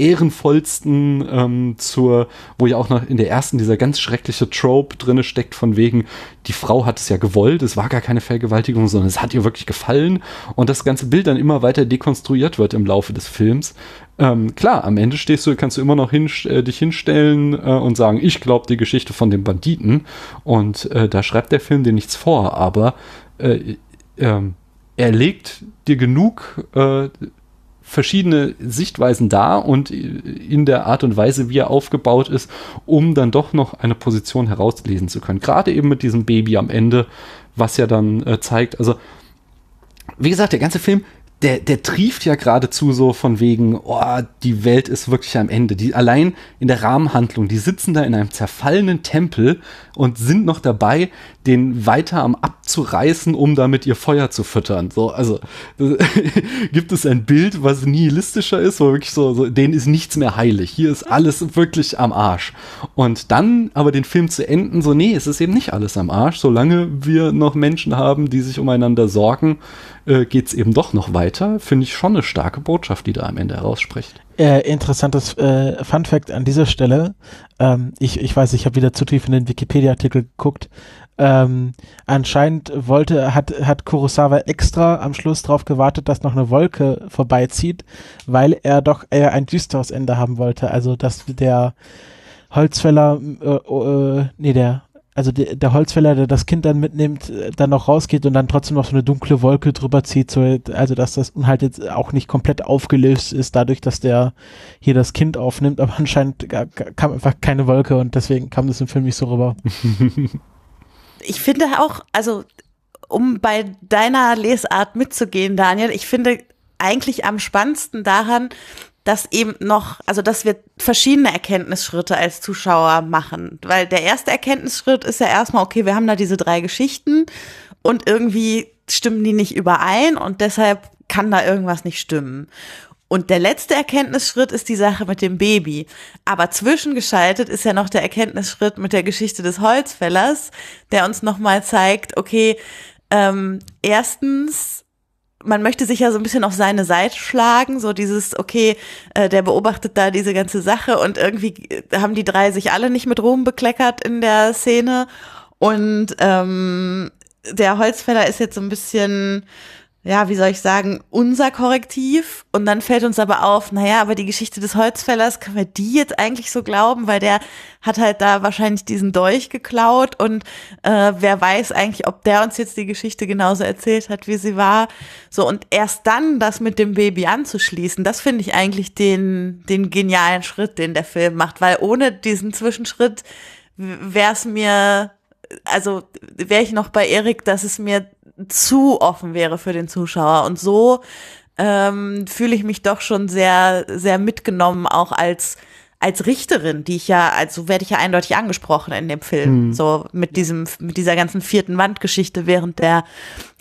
ehrenvollsten ähm, zur, wo ja auch noch in der ersten dieser ganz schreckliche Trope drinne steckt, von wegen, die Frau hat es ja gewollt, es war gar keine Vergewaltigung, sondern es hat ihr wirklich gefallen und das ganze Bild dann immer weiter dekonstruiert wird im Laufe des Films. Ähm, klar, am Ende stehst du, kannst du immer noch hin, äh, dich hinstellen äh, und sagen, ich glaube die Geschichte von dem Banditen und äh, da schreibt der Film dir nichts vor, aber äh, ähm, er legt dir genug äh, verschiedene Sichtweisen da und in der Art und Weise, wie er aufgebaut ist, um dann doch noch eine Position herauslesen zu können. Gerade eben mit diesem Baby am Ende, was ja dann äh, zeigt, also wie gesagt, der ganze Film der, der trieft ja geradezu so von wegen, oh, die Welt ist wirklich am Ende. Die allein in der Rahmenhandlung, die sitzen da in einem zerfallenen Tempel und sind noch dabei, den weiter am abzureißen, um damit ihr Feuer zu füttern. So, also gibt es ein Bild, was nihilistischer ist, wo wirklich so, so, denen ist nichts mehr heilig. Hier ist alles wirklich am Arsch. Und dann aber den Film zu enden, so, nee, es ist eben nicht alles am Arsch. Solange wir noch Menschen haben, die sich umeinander sorgen, äh, geht es eben doch noch weiter. Finde ich schon eine starke Botschaft, die da am Ende herausspricht. Äh, interessantes äh, Fun Fact an dieser Stelle. Ähm, ich, ich weiß, ich habe wieder zu tief in den Wikipedia-Artikel geguckt. Ähm, anscheinend wollte, hat, hat Kurosawa extra am Schluss darauf gewartet, dass noch eine Wolke vorbeizieht, weil er doch eher ein düsteres Ende haben wollte. Also, dass der Holzfäller, äh, äh, nee, der also der, der Holzfäller, der das Kind dann mitnimmt, äh, dann noch rausgeht und dann trotzdem noch so eine dunkle Wolke drüber zieht, so, also dass das Unhalt jetzt auch nicht komplett aufgelöst ist, dadurch, dass der hier das Kind aufnimmt, aber anscheinend kam einfach keine Wolke und deswegen kam das im Film nicht so rüber. ich finde auch, also um bei deiner Lesart mitzugehen, Daniel, ich finde eigentlich am spannendsten daran, dass eben noch, also dass wir verschiedene Erkenntnisschritte als Zuschauer machen. Weil der erste Erkenntnisschritt ist ja erstmal, okay, wir haben da diese drei Geschichten und irgendwie stimmen die nicht überein und deshalb kann da irgendwas nicht stimmen. Und der letzte Erkenntnisschritt ist die Sache mit dem Baby. Aber zwischengeschaltet ist ja noch der Erkenntnisschritt mit der Geschichte des Holzfällers, der uns nochmal zeigt, okay, ähm, erstens man möchte sich ja so ein bisschen auf seine Seite schlagen, so dieses, okay, äh, der beobachtet da diese ganze Sache und irgendwie äh, haben die drei sich alle nicht mit Ruhm bekleckert in der Szene. Und ähm, der Holzfäller ist jetzt so ein bisschen ja, wie soll ich sagen, unser Korrektiv. Und dann fällt uns aber auf, naja, aber die Geschichte des Holzfällers, können wir die jetzt eigentlich so glauben? Weil der hat halt da wahrscheinlich diesen Dolch geklaut und äh, wer weiß eigentlich, ob der uns jetzt die Geschichte genauso erzählt hat, wie sie war. So, und erst dann das mit dem Baby anzuschließen, das finde ich eigentlich den, den genialen Schritt, den der Film macht. Weil ohne diesen Zwischenschritt wäre es mir also wäre ich noch bei Erik, dass es mir zu offen wäre für den Zuschauer. Und so ähm, fühle ich mich doch schon sehr, sehr mitgenommen, auch als als Richterin, die ich ja, also werde ich ja eindeutig angesprochen in dem Film, mhm. so mit diesem, mit dieser ganzen vierten Wandgeschichte während der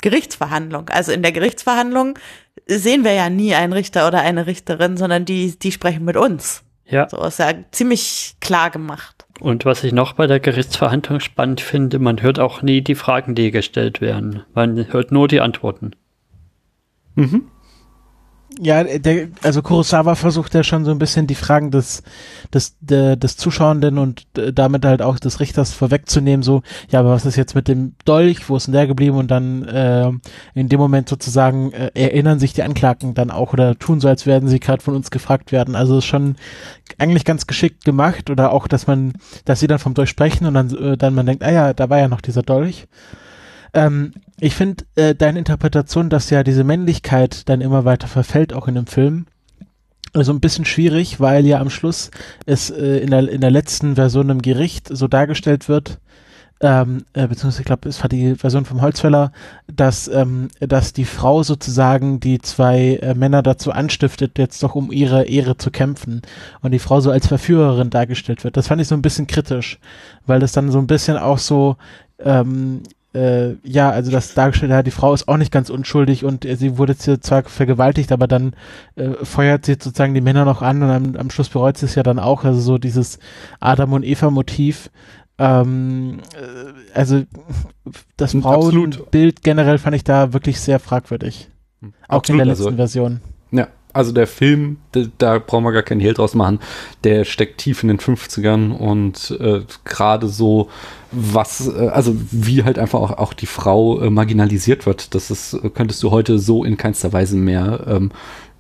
Gerichtsverhandlung. Also in der Gerichtsverhandlung sehen wir ja nie einen Richter oder eine Richterin, sondern die, die sprechen mit uns. Ja. So ist ja ziemlich klar gemacht. Und was ich noch bei der Gerichtsverhandlung spannend finde, man hört auch nie die Fragen, die gestellt werden. Man hört nur die Antworten. Mhm. Ja, der, also Kurosawa versucht ja schon so ein bisschen die Fragen des, des, de, des Zuschauenden und äh, damit halt auch des Richters vorwegzunehmen, so, ja, aber was ist jetzt mit dem Dolch, wo ist denn der geblieben? Und dann äh, in dem Moment sozusagen äh, erinnern sich die Anklagen dann auch oder tun so, als werden sie gerade von uns gefragt werden. Also ist schon eigentlich ganz geschickt gemacht oder auch, dass man, dass sie dann vom Dolch sprechen und dann, äh, dann man denkt, ah ja, da war ja noch dieser Dolch. Ähm, ich finde äh, deine Interpretation, dass ja diese Männlichkeit dann immer weiter verfällt, auch in dem Film, also ein bisschen schwierig, weil ja am Schluss es äh, in, der, in der letzten Version im Gericht so dargestellt wird, ähm, äh, beziehungsweise ich glaube, es war die Version vom Holzfäller, dass, ähm, dass die Frau sozusagen die zwei äh, Männer dazu anstiftet, jetzt doch um ihre Ehre zu kämpfen und die Frau so als Verführerin dargestellt wird. Das fand ich so ein bisschen kritisch, weil das dann so ein bisschen auch so ähm, äh, ja, also das dargestellt hat, die Frau ist auch nicht ganz unschuldig und äh, sie wurde zwar vergewaltigt, aber dann äh, feuert sie sozusagen die Männer noch an und am, am Schluss bereut sie es ja dann auch, also so dieses Adam und Eva Motiv. Ähm, äh, also das Frauenbild generell fand ich da wirklich sehr fragwürdig. Auch Absolut, in der letzten also, Version. Ja, also der Film, da, da brauchen wir gar keinen Hehl draus machen, der steckt tief in den 50ern und äh, gerade so was, äh, also wie halt einfach auch, auch die Frau äh, marginalisiert wird, das ist, könntest du heute so in keinster Weise mehr ähm,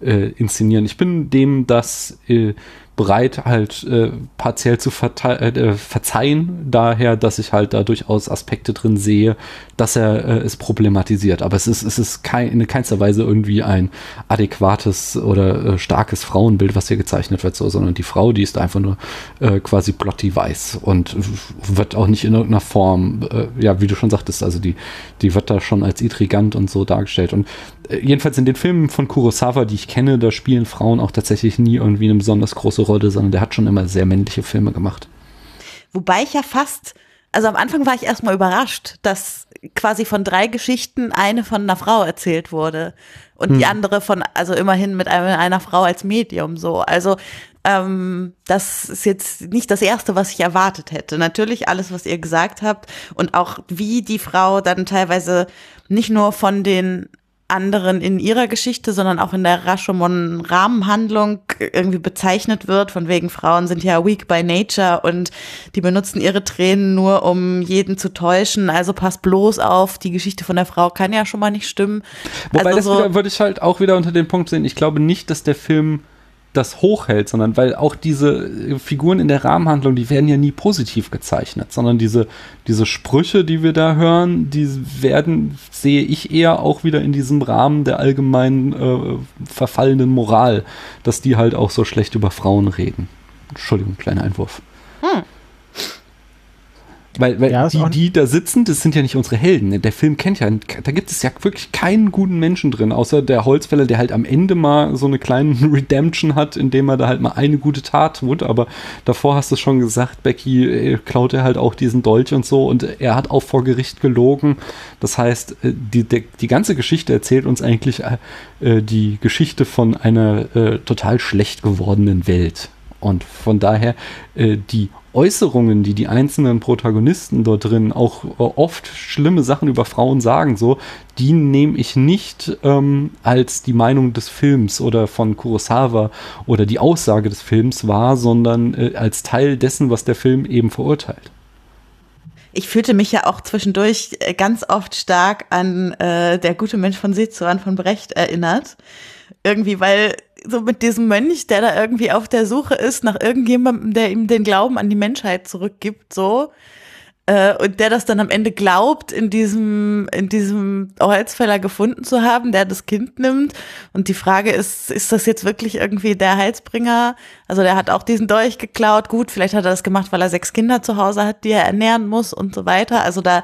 äh, inszenieren. Ich bin dem das äh, bereit, halt äh, partiell zu äh, verzeihen, daher, dass ich halt da durchaus Aspekte drin sehe, dass er äh, es problematisiert. Aber es ist, es ist kein, in keinster Weise irgendwie ein adäquates oder äh, starkes Frauenbild, was hier gezeichnet wird, so, sondern die Frau, die ist einfach nur äh, quasi blotti weiß und wird auch nicht in irgendeiner Form, äh, ja, wie du schon sagtest, also die, die wird da schon als intrigant und so dargestellt. Und jedenfalls in den Filmen von Kurosawa, die ich kenne, da spielen Frauen auch tatsächlich nie irgendwie eine besonders große Rolle, sondern der hat schon immer sehr männliche Filme gemacht. Wobei ich ja fast, also am Anfang war ich erstmal überrascht, dass quasi von drei Geschichten eine von einer Frau erzählt wurde und hm. die andere von, also immerhin mit einer, Frau als Medium so. Also ähm, das ist jetzt nicht das Erste, was ich erwartet hätte. Natürlich alles, was ihr gesagt habt und auch wie die Frau dann teilweise nicht nur von den anderen in ihrer Geschichte, sondern auch in der Rashomon-Rahmenhandlung irgendwie bezeichnet wird, von wegen Frauen sind ja weak by nature und die benutzen ihre Tränen nur, um jeden zu täuschen. Also pass bloß auf, die Geschichte von der Frau kann ja schon mal nicht stimmen. Wobei also das so, würde ich halt auch wieder unter den Punkt sehen. Ich glaube nicht, dass der Film das hochhält, sondern weil auch diese äh, Figuren in der Rahmenhandlung, die werden ja nie positiv gezeichnet, sondern diese, diese Sprüche, die wir da hören, die werden, sehe ich eher auch wieder in diesem Rahmen der allgemeinen äh, verfallenen Moral, dass die halt auch so schlecht über Frauen reden. Entschuldigung, kleiner Einwurf. Hm. Weil, weil ja, die, die da sitzen, das sind ja nicht unsere Helden. Der Film kennt ja, da gibt es ja wirklich keinen guten Menschen drin, außer der Holzfäller, der halt am Ende mal so eine kleine Redemption hat, indem er da halt mal eine gute Tat tut. Aber davor hast du schon gesagt, Becky äh, klaut er halt auch diesen Dolch und so und er hat auch vor Gericht gelogen. Das heißt, äh, die, die, die ganze Geschichte erzählt uns eigentlich äh, die Geschichte von einer äh, total schlecht gewordenen Welt. Und von daher äh, die Äußerungen, die die einzelnen Protagonisten dort drin auch äh, oft schlimme Sachen über Frauen sagen, so, die nehme ich nicht ähm, als die Meinung des Films oder von Kurosawa oder die Aussage des Films wahr, sondern äh, als Teil dessen, was der Film eben verurteilt. Ich fühlte mich ja auch zwischendurch äh, ganz oft stark an äh, Der gute Mensch von Sezuan von Brecht erinnert. Irgendwie, weil so mit diesem Mönch, der da irgendwie auf der Suche ist nach irgendjemandem, der ihm den Glauben an die Menschheit zurückgibt, so. Äh, und der das dann am Ende glaubt, in diesem, in diesem Holzfäller gefunden zu haben, der das Kind nimmt. Und die Frage ist, ist das jetzt wirklich irgendwie der Heilsbringer? Also der hat auch diesen Dolch geklaut. Gut, vielleicht hat er das gemacht, weil er sechs Kinder zu Hause hat, die er ernähren muss und so weiter. Also da,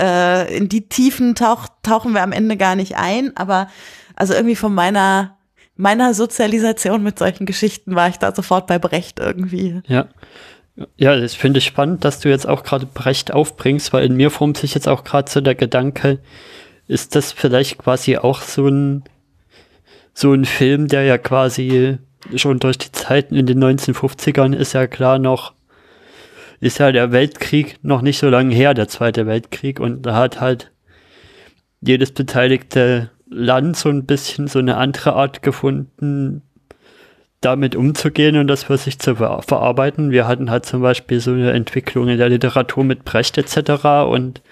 äh, in die Tiefen tauch, tauchen wir am Ende gar nicht ein. Aber also irgendwie von meiner meiner Sozialisation mit solchen Geschichten war ich da sofort bei Brecht irgendwie. Ja. Ja, das finde ich spannend, dass du jetzt auch gerade Brecht aufbringst, weil in mir formt sich jetzt auch gerade so der Gedanke, ist das vielleicht quasi auch so ein, so ein Film, der ja quasi schon durch die Zeiten in den 1950ern ist ja klar noch, ist ja der Weltkrieg noch nicht so lange her, der Zweite Weltkrieg, und da hat halt jedes beteiligte Land so ein bisschen so eine andere Art gefunden, damit umzugehen und das für sich zu ver verarbeiten. Wir hatten halt zum Beispiel so eine Entwicklung in der Literatur mit Brecht etc. Und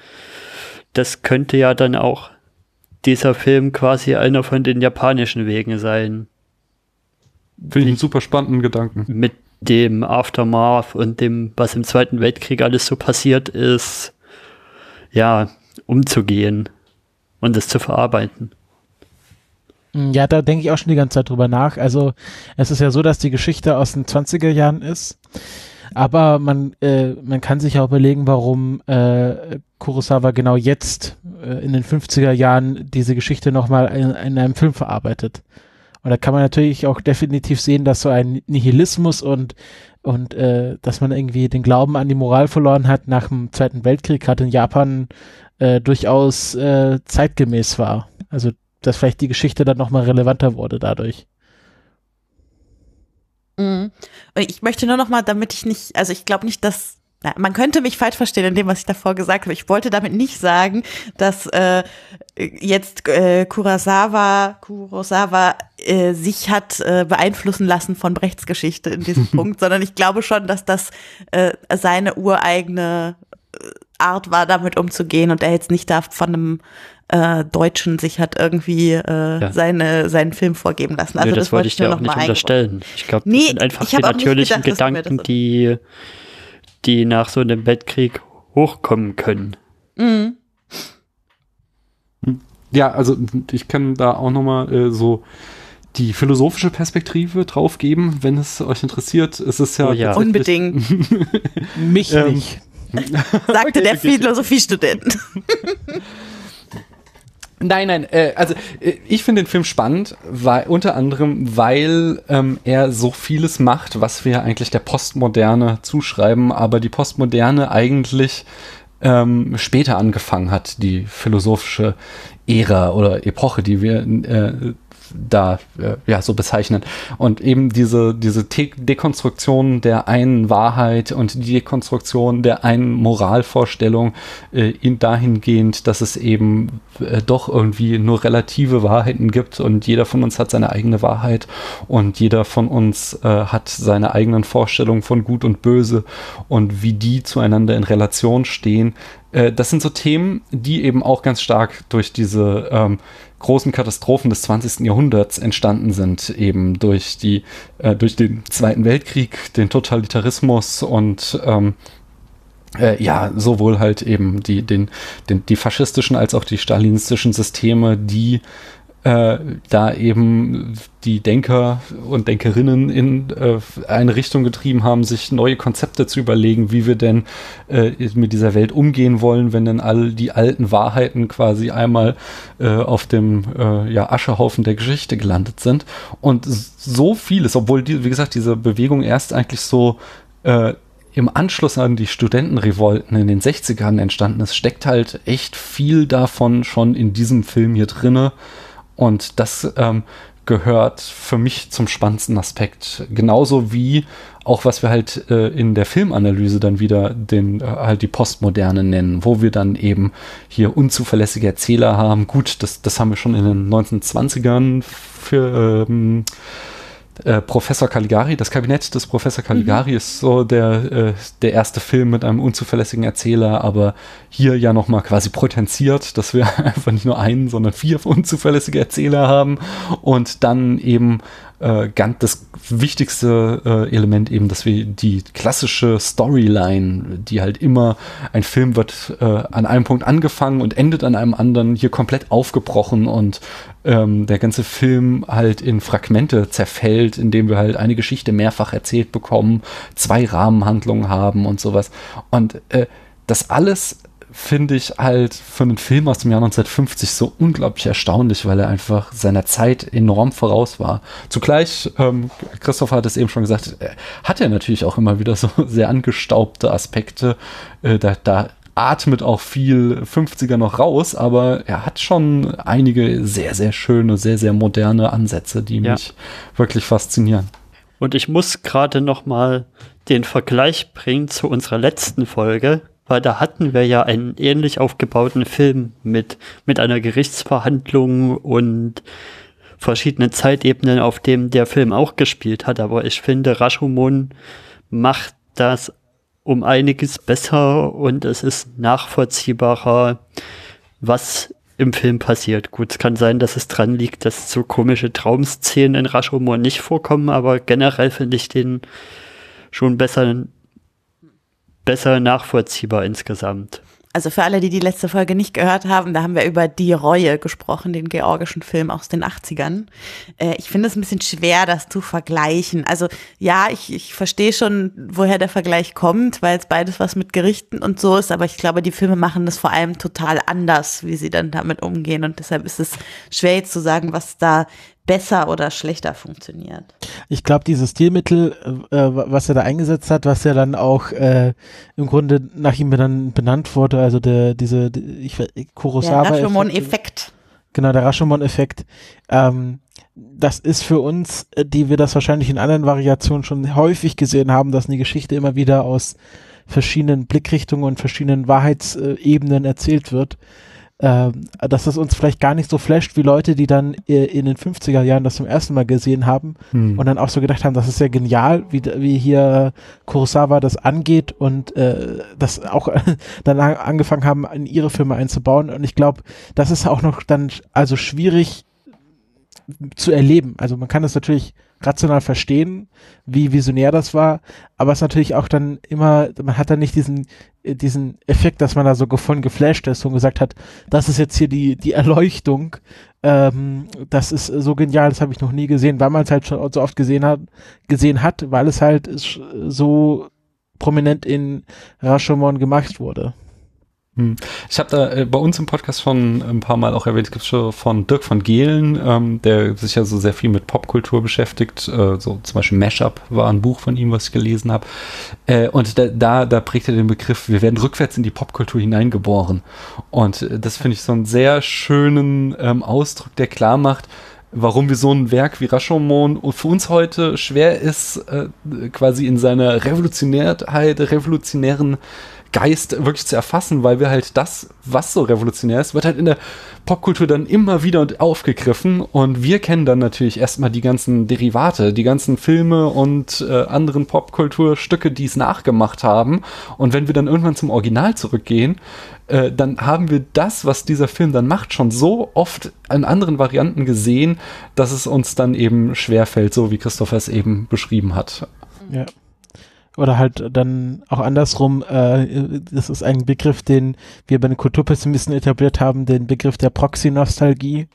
das könnte ja dann auch dieser Film quasi einer von den japanischen Wegen sein. Finde ich einen super spannenden Gedanken. Mit dem Aftermath und dem, was im Zweiten Weltkrieg alles so passiert ist, ja, umzugehen und es zu verarbeiten. Ja, da denke ich auch schon die ganze Zeit drüber nach. Also es ist ja so, dass die Geschichte aus den 20er Jahren ist. Aber man, äh, man kann sich auch überlegen, warum äh, Kurosawa genau jetzt äh, in den 50er Jahren diese Geschichte nochmal in, in einem Film verarbeitet. Und da kann man natürlich auch definitiv sehen, dass so ein Nihilismus und und äh, dass man irgendwie den Glauben an die Moral verloren hat nach dem Zweiten Weltkrieg, gerade in Japan, äh, durchaus äh, zeitgemäß war. Also dass vielleicht die Geschichte dann nochmal relevanter wurde dadurch. Mhm. Ich möchte nur nochmal, damit ich nicht, also ich glaube nicht, dass na, man könnte mich falsch verstehen in dem, was ich davor gesagt habe. Ich wollte damit nicht sagen, dass äh, jetzt äh, Kurosawa, Kurosawa äh, sich hat äh, beeinflussen lassen von Brechts Geschichte in diesem Punkt, sondern ich glaube schon, dass das äh, seine ureigene äh, Art war, damit umzugehen und er jetzt nicht da von einem äh, Deutschen sich hat irgendwie äh, ja. seine, seinen Film vorgeben lassen. Also nee, das, das wollte ich dir auch nicht unterstellen. Ich glaube, nee, das sind einfach die natürlichen gedacht, Gedanken, die, die nach so einem Weltkrieg hochkommen können. Mhm. Ja, also ich kann da auch nochmal äh, so die philosophische Perspektive drauf geben, wenn es euch interessiert. Es ist ja, oh ja. unbedingt. Mich ähm, nicht. Sagte der Philosophiestudent. Nein, nein, äh, also äh, ich finde den Film spannend, weil unter anderem, weil ähm, er so vieles macht, was wir eigentlich der Postmoderne zuschreiben, aber die Postmoderne eigentlich ähm, später angefangen hat, die philosophische Ära oder Epoche, die wir äh, da äh, ja so bezeichnen. Und eben diese, diese Dekonstruktion der einen Wahrheit und die Dekonstruktion der einen Moralvorstellung äh, in dahingehend, dass es eben äh, doch irgendwie nur relative Wahrheiten gibt und jeder von uns hat seine eigene Wahrheit und jeder von uns äh, hat seine eigenen Vorstellungen von Gut und Böse und wie die zueinander in Relation stehen. Äh, das sind so Themen, die eben auch ganz stark durch diese ähm, großen Katastrophen des 20. Jahrhunderts entstanden sind, eben durch die, äh, durch den Zweiten Weltkrieg, den Totalitarismus und ähm, äh, ja, sowohl halt eben die, den, den, die faschistischen als auch die stalinistischen Systeme, die äh, da eben die Denker und Denkerinnen in äh, eine Richtung getrieben haben, sich neue Konzepte zu überlegen, wie wir denn äh, mit dieser Welt umgehen wollen, wenn denn all die alten Wahrheiten quasi einmal äh, auf dem äh, ja, Aschehaufen der Geschichte gelandet sind. Und so vieles, obwohl, die, wie gesagt, diese Bewegung erst eigentlich so äh, im Anschluss an die Studentenrevolten in den 60ern entstanden ist, steckt halt echt viel davon schon in diesem Film hier drinne. Und das ähm, gehört für mich zum spannendsten Aspekt. Genauso wie auch was wir halt äh, in der Filmanalyse dann wieder den äh, halt die Postmoderne nennen, wo wir dann eben hier unzuverlässige Erzähler haben. Gut, das, das haben wir schon in den 1920ern für ähm, äh, Professor Caligari, das Kabinett des Professor Caligari mhm. ist so der, äh, der erste Film mit einem unzuverlässigen Erzähler, aber hier ja nochmal quasi potenziert, dass wir einfach nicht nur einen, sondern vier unzuverlässige Erzähler haben und dann eben äh, ganz das wichtigste äh, Element eben, dass wir die klassische Storyline, die halt immer ein Film wird äh, an einem Punkt angefangen und endet an einem anderen, hier komplett aufgebrochen und ähm, der ganze Film halt in Fragmente zerfällt, indem wir halt eine Geschichte mehrfach erzählt bekommen, zwei Rahmenhandlungen haben und sowas. Und äh, das alles finde ich halt für einen Film aus dem Jahr 1950 so unglaublich erstaunlich, weil er einfach seiner Zeit enorm voraus war. Zugleich, ähm, Christoph hat es eben schon gesagt, hat er natürlich auch immer wieder so sehr angestaubte Aspekte. Äh, da, da atmet auch viel 50er noch raus, aber er hat schon einige sehr, sehr schöne, sehr, sehr moderne Ansätze, die ja. mich wirklich faszinieren. Und ich muss gerade noch mal den Vergleich bringen zu unserer letzten Folge, weil da hatten wir ja einen ähnlich aufgebauten Film mit, mit einer Gerichtsverhandlung und verschiedenen Zeitebenen, auf dem der Film auch gespielt hat. Aber ich finde, Rashomon macht das um einiges besser und es ist nachvollziehbarer, was im Film passiert. Gut, es kann sein, dass es dran liegt, dass so komische Traumszenen in Rashomon nicht vorkommen, aber generell finde ich den schon besser, besser nachvollziehbar insgesamt. Also für alle, die die letzte Folge nicht gehört haben, da haben wir über Die Reue gesprochen, den georgischen Film aus den 80ern. Äh, ich finde es ein bisschen schwer, das zu vergleichen. Also ja, ich, ich verstehe schon, woher der Vergleich kommt, weil es beides was mit Gerichten und so ist, aber ich glaube, die Filme machen das vor allem total anders, wie sie dann damit umgehen und deshalb ist es schwer jetzt zu sagen, was da besser oder schlechter funktioniert. Ich glaube, dieses Stilmittel, äh, was er da eingesetzt hat, was ja dann auch äh, im Grunde nach ihm dann benannt wurde, also der, diese, ich, Kurosawa. Der Rashomon-Effekt. Genau, der Rashomon-Effekt. Ähm, das ist für uns, äh, die wir das wahrscheinlich in anderen Variationen schon häufig gesehen haben, dass eine Geschichte immer wieder aus verschiedenen Blickrichtungen und verschiedenen Wahrheitsebenen erzählt wird äh, dass das uns vielleicht gar nicht so flasht wie Leute, die dann in den 50er Jahren das zum ersten Mal gesehen haben hm. und dann auch so gedacht haben, das ist ja genial, wie, wie hier Kurosawa das angeht und äh, das auch dann angefangen haben, in ihre Filme einzubauen. Und ich glaube, das ist auch noch dann also schwierig zu erleben. Also man kann es natürlich rational verstehen, wie visionär das war, aber es ist natürlich auch dann immer, man hat dann nicht diesen, diesen Effekt, dass man da so von geflasht ist und gesagt hat, das ist jetzt hier die, die Erleuchtung, ähm, das ist so genial, das habe ich noch nie gesehen, weil man es halt schon so oft gesehen hat, gesehen hat, weil es halt so prominent in Rashomon gemacht wurde. Hm. Ich habe da äh, bei uns im Podcast schon ein paar Mal auch erwähnt, es gibt schon von Dirk von Gehlen, ähm, der sich ja so sehr viel mit Popkultur beschäftigt. Äh, so zum Beispiel Mashup war ein Buch von ihm, was ich gelesen habe. Äh, und da, da, da prägt er den Begriff, wir werden rückwärts in die Popkultur hineingeboren. Und äh, das finde ich so einen sehr schönen ähm, Ausdruck, der klar macht, warum wir so ein Werk wie Rashomon für uns heute schwer ist, äh, quasi in seiner Revolutionärheit, revolutionären Geist wirklich zu erfassen, weil wir halt das, was so revolutionär ist, wird halt in der Popkultur dann immer wieder aufgegriffen. Und wir kennen dann natürlich erstmal die ganzen Derivate, die ganzen Filme und äh, anderen Popkulturstücke, die es nachgemacht haben. Und wenn wir dann irgendwann zum Original zurückgehen, äh, dann haben wir das, was dieser Film dann macht, schon so oft in anderen Varianten gesehen, dass es uns dann eben schwerfällt, so wie Christopher es eben beschrieben hat. Ja oder halt dann auch andersrum, äh, das ist ein Begriff, den wir bei den Kulturpessimisten etabliert haben, den Begriff der Proxy-Nostalgie.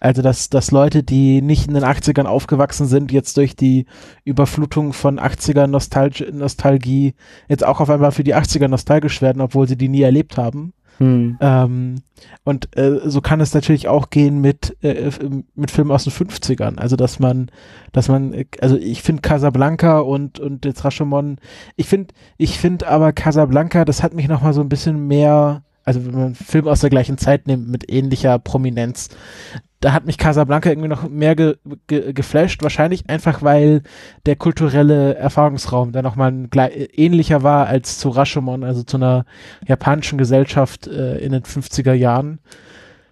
Also, dass, dass Leute, die nicht in den 80ern aufgewachsen sind, jetzt durch die Überflutung von 80er Nostalg Nostalgie jetzt auch auf einmal für die 80er nostalgisch werden, obwohl sie die nie erlebt haben. Hm. Ähm, und äh, so kann es natürlich auch gehen mit, äh, mit Filmen aus den 50ern. Also, dass man, dass man, also ich finde Casablanca und, und jetzt Rashomon, ich finde, ich finde aber Casablanca, das hat mich nochmal so ein bisschen mehr, also wenn man einen Film aus der gleichen Zeit nimmt mit ähnlicher Prominenz, da hat mich Casablanca irgendwie noch mehr ge, ge, geflasht, wahrscheinlich einfach, weil der kulturelle Erfahrungsraum da nochmal ähnlicher war als zu Rashomon, also zu einer japanischen Gesellschaft äh, in den 50er Jahren,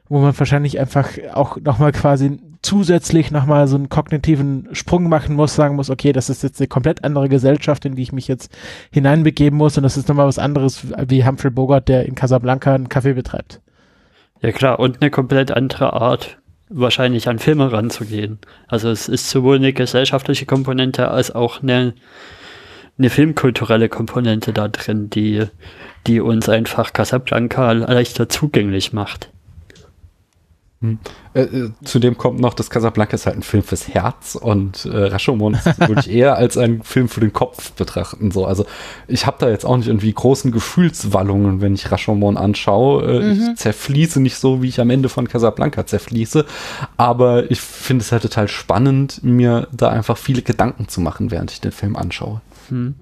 wo man wahrscheinlich einfach auch nochmal quasi zusätzlich nochmal so einen kognitiven Sprung machen muss, sagen muss, okay, das ist jetzt eine komplett andere Gesellschaft, in die ich mich jetzt hineinbegeben muss und das ist nochmal was anderes wie Humphrey Bogart, der in Casablanca einen Café betreibt. Ja klar, und eine komplett andere Art wahrscheinlich an Filme ranzugehen. Also es ist sowohl eine gesellschaftliche Komponente als auch eine, eine filmkulturelle Komponente da drin, die, die uns einfach Casablanca leichter zugänglich macht. Hm. Äh, äh, zudem kommt noch, dass Casablanca ist halt ein Film fürs Herz und äh, Rashomon würde ich eher als einen Film für den Kopf betrachten. So. Also ich habe da jetzt auch nicht irgendwie großen Gefühlswallungen, wenn ich Rashomon anschaue. Äh, mhm. Ich zerfließe nicht so, wie ich am Ende von Casablanca zerfließe. Aber ich finde es halt total spannend, mir da einfach viele Gedanken zu machen, während ich den Film anschaue. Hm.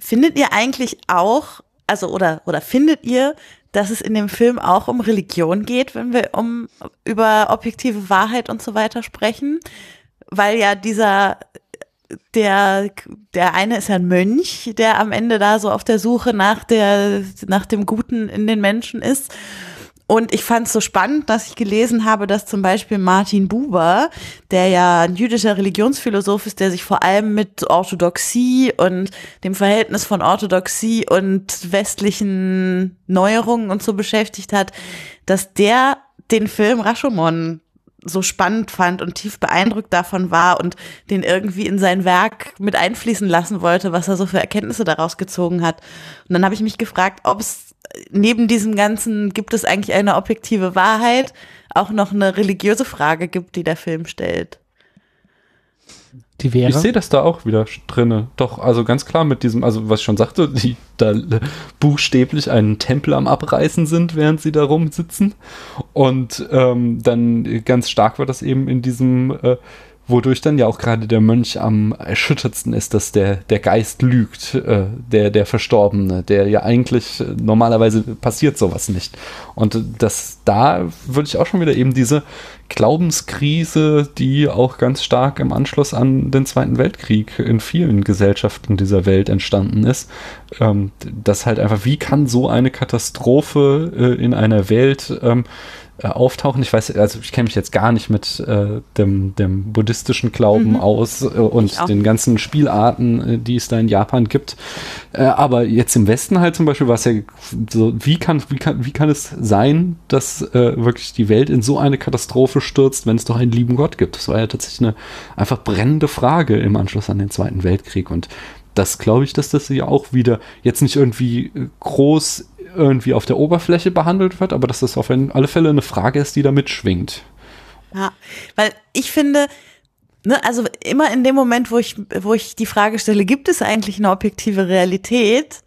Findet ihr eigentlich auch, also oder, oder findet ihr, dass es in dem Film auch um Religion geht, wenn wir um über objektive Wahrheit und so weiter sprechen, weil ja dieser der, der eine ist ein Mönch, der am Ende da so auf der Suche nach der, nach dem Guten in den Menschen ist. Und ich fand es so spannend, dass ich gelesen habe, dass zum Beispiel Martin Buber, der ja ein jüdischer Religionsphilosoph ist, der sich vor allem mit Orthodoxie und dem Verhältnis von Orthodoxie und westlichen Neuerungen und so beschäftigt hat, dass der den Film Rashomon so spannend fand und tief beeindruckt davon war und den irgendwie in sein Werk mit einfließen lassen wollte, was er so für Erkenntnisse daraus gezogen hat. Und dann habe ich mich gefragt, ob es neben diesem Ganzen gibt es eigentlich eine objektive Wahrheit, auch noch eine religiöse Frage gibt, die der Film stellt. Die wäre? Ich sehe das da auch wieder drinne. Doch, also ganz klar mit diesem, also was ich schon sagte, die da buchstäblich einen Tempel am Abreißen sind, während sie da rumsitzen. Und ähm, dann ganz stark war das eben in diesem äh, wodurch dann ja auch gerade der Mönch am erschüttertsten ist, dass der, der Geist lügt, äh, der, der Verstorbene, der ja eigentlich äh, normalerweise passiert sowas nicht. Und das, da würde ich auch schon wieder eben diese Glaubenskrise, die auch ganz stark im Anschluss an den Zweiten Weltkrieg in vielen Gesellschaften dieser Welt entstanden ist, ähm, das halt einfach, wie kann so eine Katastrophe äh, in einer Welt ähm, äh, auftauchen. Ich weiß, also ich kenne mich jetzt gar nicht mit äh, dem, dem buddhistischen Glauben mhm. aus äh, und den ganzen Spielarten, äh, die es da in Japan gibt. Äh, aber jetzt im Westen halt zum Beispiel war es ja so, wie kann, wie kann, wie kann es sein, dass äh, wirklich die Welt in so eine Katastrophe stürzt, wenn es doch einen lieben Gott gibt? Das war ja tatsächlich eine einfach brennende Frage im Anschluss an den Zweiten Weltkrieg und das glaube ich, dass das ja auch wieder jetzt nicht irgendwie groß irgendwie auf der Oberfläche behandelt wird, aber dass das auf alle Fälle eine Frage ist, die da mitschwingt. Ja, weil ich finde, ne, also immer in dem Moment, wo ich, wo ich die Frage stelle, gibt es eigentlich eine objektive Realität,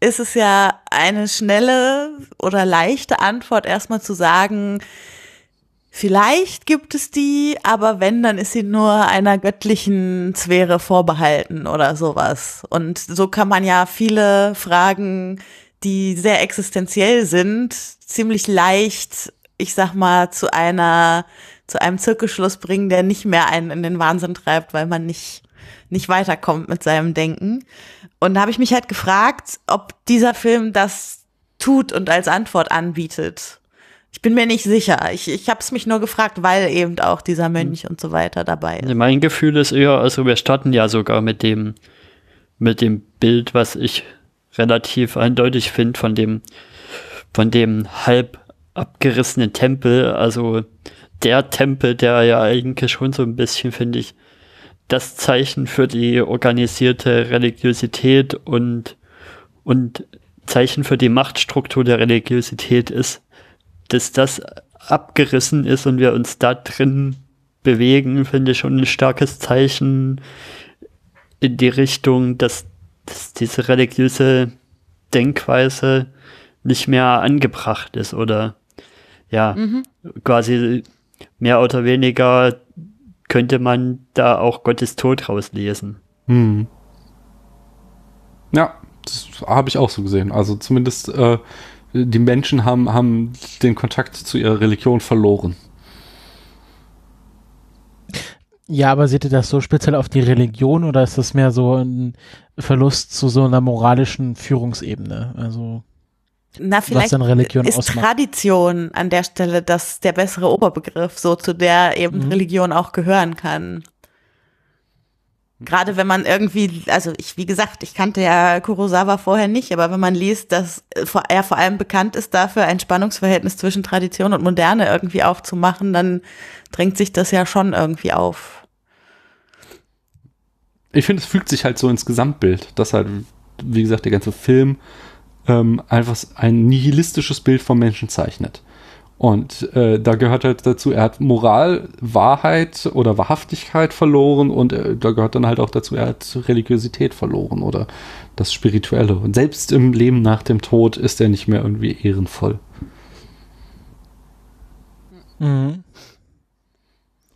ist es ja eine schnelle oder leichte Antwort erstmal zu sagen, Vielleicht gibt es die, aber wenn, dann ist sie nur einer göttlichen Sphäre vorbehalten oder sowas. Und so kann man ja viele Fragen die sehr existenziell sind, ziemlich leicht, ich sag mal, zu einer, zu einem Zirkelschluss bringen, der nicht mehr einen in den Wahnsinn treibt, weil man nicht, nicht weiterkommt mit seinem Denken. Und da habe ich mich halt gefragt, ob dieser Film das tut und als Antwort anbietet. Ich bin mir nicht sicher. Ich, ich habe es mich nur gefragt, weil eben auch dieser Mönch und so weiter dabei ist. Mein Gefühl ist eher, also wir starten ja sogar mit dem, mit dem Bild, was ich relativ eindeutig finde von dem, von dem halb abgerissenen Tempel. Also der Tempel, der ja eigentlich schon so ein bisschen, finde ich, das Zeichen für die organisierte Religiosität und, und Zeichen für die Machtstruktur der Religiosität ist, dass das abgerissen ist und wir uns da drin bewegen, finde ich schon ein starkes Zeichen in die Richtung, dass dass diese religiöse Denkweise nicht mehr angebracht ist oder ja, mhm. quasi mehr oder weniger könnte man da auch Gottes Tod rauslesen. Hm. Ja, das habe ich auch so gesehen. Also zumindest äh, die Menschen haben, haben den Kontakt zu ihrer Religion verloren. Ja, aber seht ihr das so speziell auf die Religion oder ist das mehr so ein Verlust zu so einer moralischen Führungsebene? Also na, vielleicht ist ausmacht. Tradition an der Stelle das der bessere Oberbegriff, so zu der eben mhm. Religion auch gehören kann. Gerade wenn man irgendwie, also ich, wie gesagt, ich kannte ja Kurosawa vorher nicht, aber wenn man liest, dass er vor allem bekannt ist dafür, ein Spannungsverhältnis zwischen Tradition und Moderne irgendwie aufzumachen, dann drängt sich das ja schon irgendwie auf ich finde, es fügt sich halt so ins Gesamtbild, dass halt, wie gesagt, der ganze Film ähm, einfach ein nihilistisches Bild vom Menschen zeichnet. Und äh, da gehört halt dazu, er hat Moral, Wahrheit oder Wahrhaftigkeit verloren und äh, da gehört dann halt auch dazu, er hat Religiosität verloren oder das Spirituelle. Und selbst im Leben nach dem Tod ist er nicht mehr irgendwie ehrenvoll. Mhm.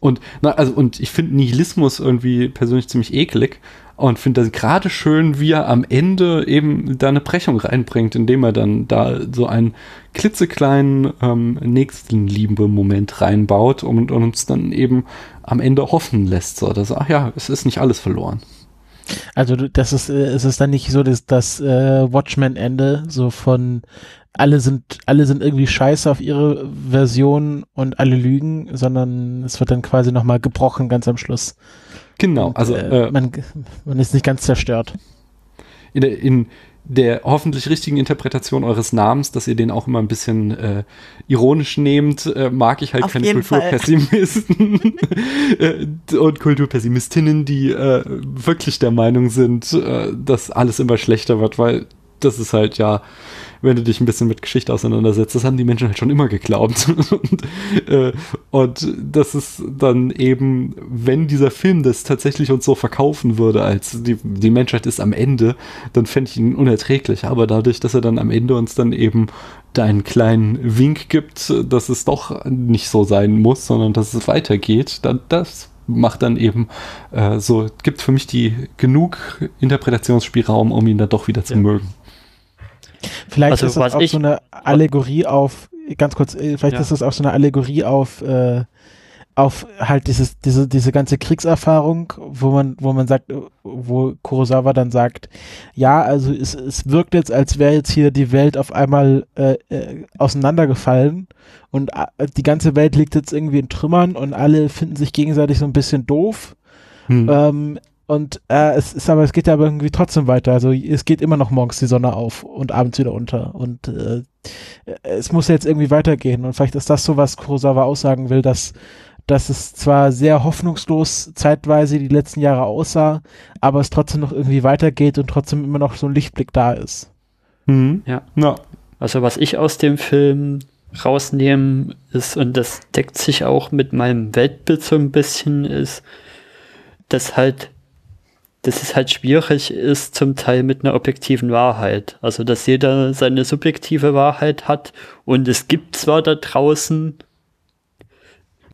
Und, na, also, und ich finde Nihilismus irgendwie persönlich ziemlich eklig und finde das gerade schön, wie er am Ende eben da eine Brechung reinbringt, indem er dann da so einen klitzekleinen ähm, Nächstenliebe-Moment reinbaut und, und, uns dann eben am Ende hoffen lässt, so, dass, ach ja, es ist nicht alles verloren. Also das ist, äh, es ist dann nicht so dass das äh, Watchmen-Ende, so von alle sind, alle sind irgendwie scheiße auf ihre Version und alle lügen, sondern es wird dann quasi nochmal gebrochen ganz am Schluss. Genau, also äh, man, man ist nicht ganz zerstört. In der, in der hoffentlich richtigen Interpretation eures Namens, dass ihr den auch immer ein bisschen äh, ironisch nehmt, äh, mag ich halt Auf keine Kulturpessimisten äh, und Kulturpessimistinnen, die äh, wirklich der Meinung sind, äh, dass alles immer schlechter wird, weil das ist halt ja wenn du dich ein bisschen mit Geschichte auseinandersetzt. Das haben die Menschen halt schon immer geglaubt. und, äh, und das ist dann eben, wenn dieser Film das tatsächlich uns so verkaufen würde, als die, die Menschheit ist am Ende, dann fände ich ihn unerträglich. Aber dadurch, dass er dann am Ende uns dann eben da einen kleinen Wink gibt, dass es doch nicht so sein muss, sondern dass es weitergeht, dann das macht dann eben äh, so, gibt für mich die genug Interpretationsspielraum, um ihn dann doch wieder zu ja. mögen. Vielleicht also, ist das auch ich, so eine Allegorie auf, ganz kurz, äh, vielleicht ja. ist das auch so eine Allegorie auf, äh, auf halt dieses, diese, diese ganze Kriegserfahrung, wo man, wo man sagt, wo Kurosawa dann sagt, ja, also es, es wirkt jetzt, als wäre jetzt hier die Welt auf einmal äh, äh, auseinandergefallen und äh, die ganze Welt liegt jetzt irgendwie in Trümmern und alle finden sich gegenseitig so ein bisschen doof. Hm. Ähm, und äh, es ist aber, es geht ja aber irgendwie trotzdem weiter. Also es geht immer noch morgens die Sonne auf und abends wieder unter. Und äh, es muss jetzt irgendwie weitergehen. Und vielleicht ist das so, was Kurosawa aussagen will, dass, dass es zwar sehr hoffnungslos zeitweise die letzten Jahre aussah, aber es trotzdem noch irgendwie weitergeht und trotzdem immer noch so ein Lichtblick da ist. Mhm. Ja. ja. Also was ich aus dem Film rausnehmen ist, und das deckt sich auch mit meinem Weltbild so ein bisschen, ist, dass halt dass es halt schwierig ist, zum Teil mit einer objektiven Wahrheit. Also, dass jeder seine subjektive Wahrheit hat und es gibt zwar da draußen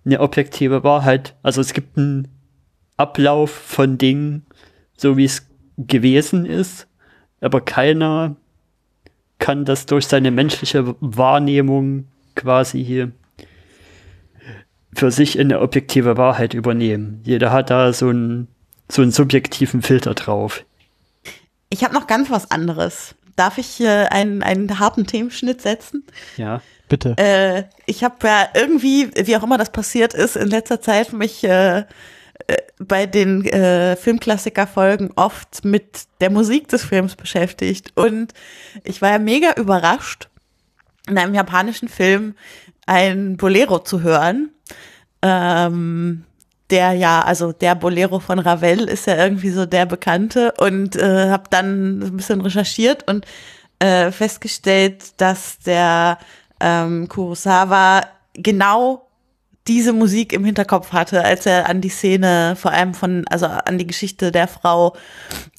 eine objektive Wahrheit, also es gibt einen Ablauf von Dingen, so wie es gewesen ist, aber keiner kann das durch seine menschliche Wahrnehmung quasi hier für sich in eine objektive Wahrheit übernehmen. Jeder hat da so ein so einen subjektiven Filter drauf. Ich habe noch ganz was anderes. Darf ich äh, einen, einen harten Themenschnitt setzen? Ja. Bitte. Äh, ich habe ja irgendwie, wie auch immer das passiert ist, in letzter Zeit mich äh, äh, bei den äh, Filmklassiker-Folgen oft mit der Musik des Films beschäftigt. Und ich war ja mega überrascht, in einem japanischen Film ein Bolero zu hören. Ähm, der ja, also der Bolero von Ravel ist ja irgendwie so der Bekannte und äh, habe dann ein bisschen recherchiert und äh, festgestellt, dass der ähm, Kurosawa genau diese Musik im Hinterkopf hatte, als er an die Szene, vor allem von, also an die Geschichte der Frau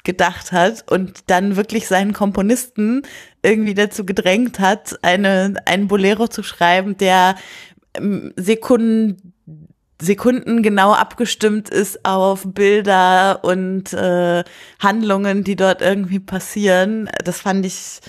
gedacht hat und dann wirklich seinen Komponisten irgendwie dazu gedrängt hat, eine, einen Bolero zu schreiben, der ähm, Sekunden Sekunden genau abgestimmt ist auf Bilder und äh, Handlungen, die dort irgendwie passieren. Das fand ich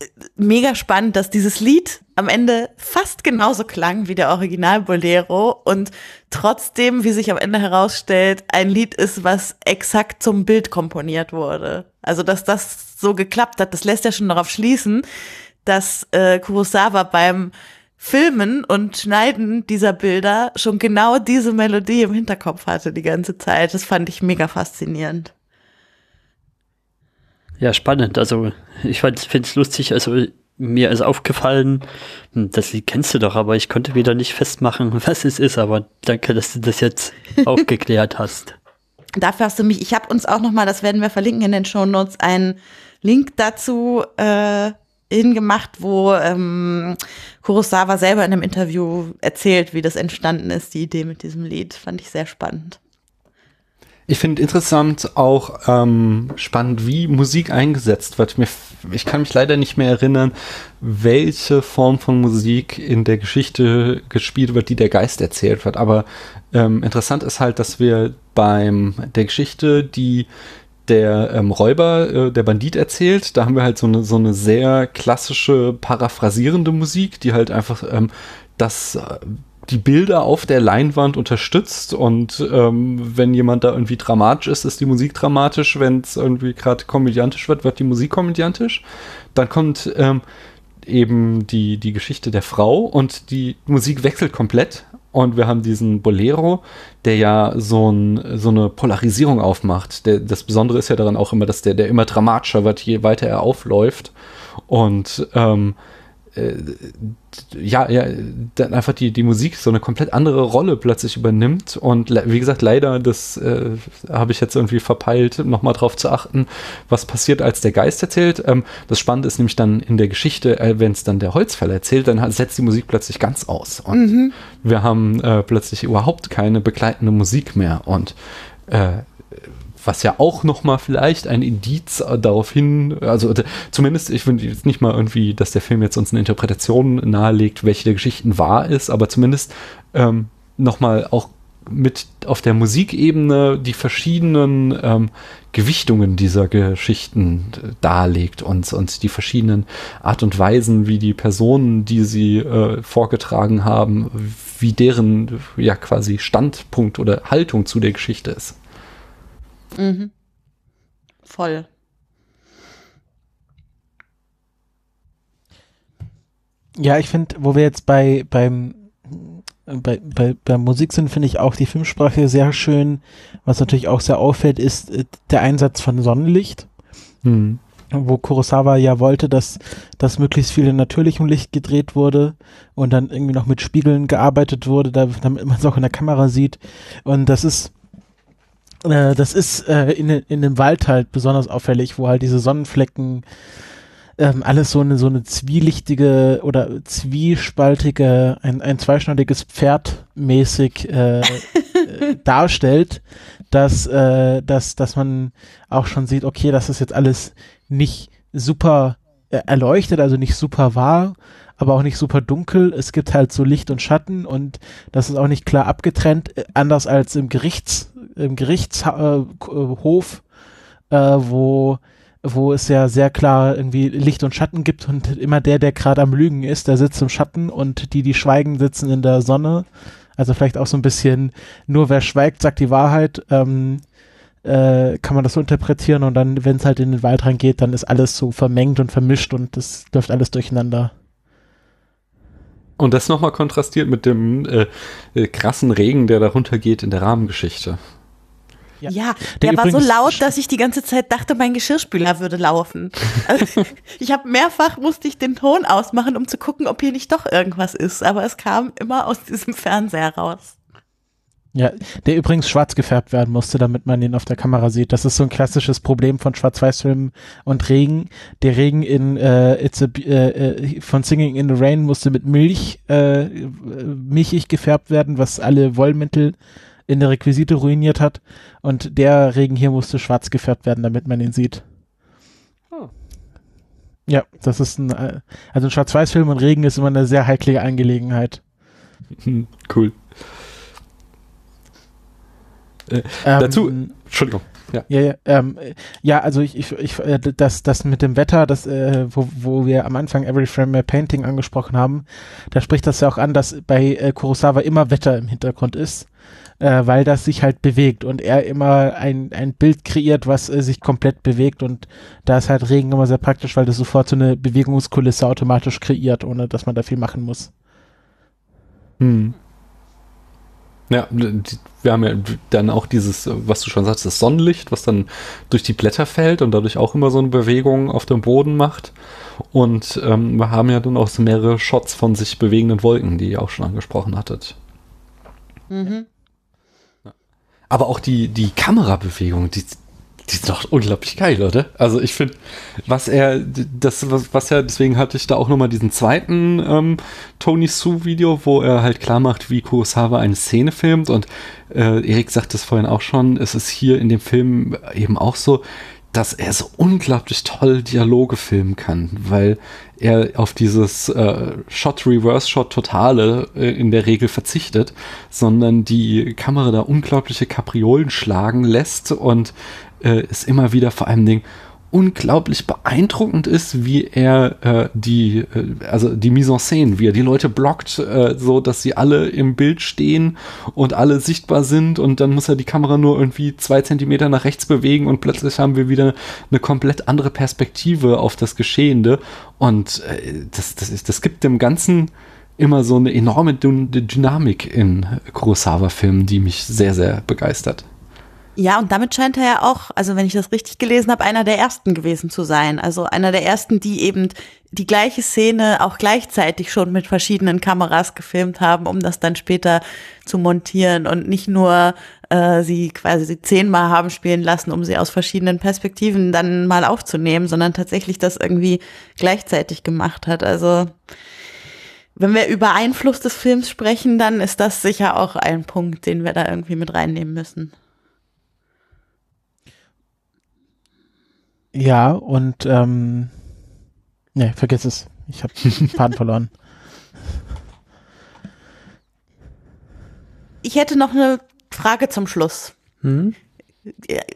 äh, mega spannend, dass dieses Lied am Ende fast genauso klang wie der Original Bolero und trotzdem, wie sich am Ende herausstellt, ein Lied ist, was exakt zum Bild komponiert wurde. Also, dass das so geklappt hat, das lässt ja schon darauf schließen, dass äh, Kurosawa beim Filmen und Schneiden dieser Bilder schon genau diese Melodie im Hinterkopf hatte die ganze Zeit. Das fand ich mega faszinierend. Ja, spannend. Also ich finde es lustig. Also mir ist aufgefallen, hm, das Lied kennst du doch, aber ich konnte wieder nicht festmachen, was es ist. Aber danke, dass du das jetzt aufgeklärt hast. Dafür hast du mich. Ich habe uns auch noch mal, das werden wir verlinken in den Show Notes, einen Link dazu äh, hingemacht, wo ähm, Kurosawa selber in einem Interview erzählt, wie das entstanden ist, die Idee mit diesem Lied. Fand ich sehr spannend. Ich finde interessant auch ähm, spannend, wie Musik eingesetzt wird. Ich kann mich leider nicht mehr erinnern, welche Form von Musik in der Geschichte gespielt wird, die der Geist erzählt wird. Aber ähm, interessant ist halt, dass wir beim der Geschichte, die der ähm, Räuber, äh, der Bandit erzählt, da haben wir halt so eine, so eine sehr klassische, paraphrasierende Musik, die halt einfach ähm, das äh, die Bilder auf der Leinwand unterstützt und ähm, wenn jemand da irgendwie dramatisch ist, ist die Musik dramatisch. Wenn es irgendwie gerade komödiantisch wird, wird die Musik komödiantisch. Dann kommt ähm, eben die, die Geschichte der Frau und die Musik wechselt komplett. Und wir haben diesen Bolero, der ja so, ein, so eine Polarisierung aufmacht. Der, das Besondere ist ja daran auch immer, dass der, der immer dramatischer wird, je weiter er aufläuft. Und ähm, äh, ja, ja, dann einfach die, die Musik so eine komplett andere Rolle plötzlich übernimmt. Und wie gesagt, leider, das äh, habe ich jetzt irgendwie verpeilt, nochmal drauf zu achten, was passiert, als der Geist erzählt. Ähm, das Spannende ist nämlich dann in der Geschichte, äh, wenn es dann der Holzfäller erzählt, dann setzt die Musik plötzlich ganz aus. Und mhm. wir haben äh, plötzlich überhaupt keine begleitende Musik mehr. Und äh, was ja auch noch mal vielleicht ein Indiz äh, darauf hin, also zumindest, ich finde jetzt nicht mal irgendwie, dass der Film jetzt uns eine Interpretation nahelegt, welche der Geschichten wahr ist, aber zumindest ähm, noch mal auch mit auf der Musikebene die verschiedenen ähm, Gewichtungen dieser Geschichten äh, darlegt und, und die verschiedenen Art und Weisen, wie die Personen, die sie äh, vorgetragen haben, wie deren ja quasi Standpunkt oder Haltung zu der Geschichte ist. Mhm. Voll. Ja, ich finde, wo wir jetzt bei, beim, bei, bei, bei Musik sind, finde ich auch die Filmsprache sehr schön. Was natürlich auch sehr auffällt, ist äh, der Einsatz von Sonnenlicht. Mhm. Wo Kurosawa ja wollte, dass, dass möglichst viel in natürlichem Licht gedreht wurde und dann irgendwie noch mit Spiegeln gearbeitet wurde, damit man es auch in der Kamera sieht. Und das ist, äh, das ist äh, in, in dem Wald halt besonders auffällig, wo halt diese Sonnenflecken ähm, alles so eine so eine zwielichtige oder zwiespaltige, ein, ein zweischneidiges Pferd mäßig äh, äh, darstellt, dass, äh, dass, dass man auch schon sieht, okay, das ist jetzt alles nicht super äh, erleuchtet, also nicht super wahr, aber auch nicht super dunkel. Es gibt halt so Licht und Schatten und das ist auch nicht klar abgetrennt, äh, anders als im Gerichts im Gerichtshof, äh, äh, wo wo es ja sehr klar irgendwie Licht und Schatten gibt und immer der, der gerade am Lügen ist, der sitzt im Schatten und die, die schweigen, sitzen in der Sonne. Also vielleicht auch so ein bisschen, nur wer schweigt, sagt die Wahrheit. Ähm, äh, kann man das so interpretieren und dann, wenn es halt in den Wald reingeht, dann ist alles so vermengt und vermischt und das läuft alles durcheinander. Und das nochmal kontrastiert mit dem äh, äh, krassen Regen, der darunter geht in der Rahmengeschichte. Ja, ja der, der war so laut, dass ich die ganze Zeit dachte, mein Geschirrspüler würde laufen. Also, ich habe mehrfach musste ich den Ton ausmachen, um zu gucken, ob hier nicht doch irgendwas ist. Aber es kam immer aus diesem Fernseher raus. Ja, der übrigens schwarz gefärbt werden musste, damit man ihn auf der Kamera sieht. Das ist so ein klassisches Problem von Schwarz-Weiß-Filmen und Regen. Der Regen in äh, It's a, äh, äh, von Singing in the Rain musste mit Milch äh, milchig gefärbt werden, was alle Wollmittel in der Requisite ruiniert hat. Und der Regen hier musste schwarz gefärbt werden, damit man ihn sieht. Oh. Ja, das ist ein, äh, also ein Schwarz-Weiß-Film und Regen ist immer eine sehr heikle Angelegenheit. Cool. Äh, ähm, dazu, Entschuldigung. Ja, ja, ja, ähm, ja also ich, ich, ich äh, das, das mit dem Wetter, das, äh, wo, wo wir am Anfang Every Frame a Painting angesprochen haben, da spricht das ja auch an, dass bei äh, Kurosawa immer Wetter im Hintergrund ist äh, weil das sich halt bewegt und er immer ein, ein Bild kreiert, was äh, sich komplett bewegt und da ist halt Regen immer sehr praktisch, weil das sofort so eine Bewegungskulisse automatisch kreiert, ohne dass man da viel machen muss. Hm. Ja, wir haben ja dann auch dieses, was du schon sagst, das Sonnenlicht, was dann durch die Blätter fällt und dadurch auch immer so eine Bewegung auf dem Boden macht. Und ähm, wir haben ja dann auch so mehrere Shots von sich bewegenden Wolken, die ihr auch schon angesprochen hattet. Mhm aber auch die, die Kamerabewegung, die die sind doch unglaublich geil, oder? Also ich finde, was er, das, was, was er, deswegen hatte ich da auch nochmal diesen zweiten ähm, Tony Sue-Video, wo er halt klar macht, wie Kurosawa eine Szene filmt. Und äh, Erik sagt das vorhin auch schon, es ist hier in dem Film eben auch so, dass er so unglaublich toll Dialoge filmen kann, weil er auf dieses äh, Shot Reverse Shot Totale äh, in der Regel verzichtet, sondern die Kamera da unglaubliche Kapriolen schlagen lässt und äh, es immer wieder vor allem Ding unglaublich beeindruckend ist, wie er äh, die, äh, also die Mise en scène, wie er die Leute blockt, äh, so dass sie alle im Bild stehen und alle sichtbar sind und dann muss er die Kamera nur irgendwie zwei Zentimeter nach rechts bewegen und plötzlich haben wir wieder eine komplett andere Perspektive auf das Geschehende und äh, das, das, ist, das gibt dem Ganzen immer so eine enorme Dynamik in Kurosawa-Filmen, die mich sehr, sehr begeistert. Ja, und damit scheint er ja auch, also wenn ich das richtig gelesen habe, einer der ersten gewesen zu sein. Also einer der ersten, die eben die gleiche Szene auch gleichzeitig schon mit verschiedenen Kameras gefilmt haben, um das dann später zu montieren und nicht nur äh, sie quasi zehnmal haben spielen lassen, um sie aus verschiedenen Perspektiven dann mal aufzunehmen, sondern tatsächlich das irgendwie gleichzeitig gemacht hat. Also wenn wir über Einfluss des Films sprechen, dann ist das sicher auch ein Punkt, den wir da irgendwie mit reinnehmen müssen. Ja, und ähm, ne, vergiss es. Ich habe Faden verloren. Ich hätte noch eine Frage zum Schluss. Hm?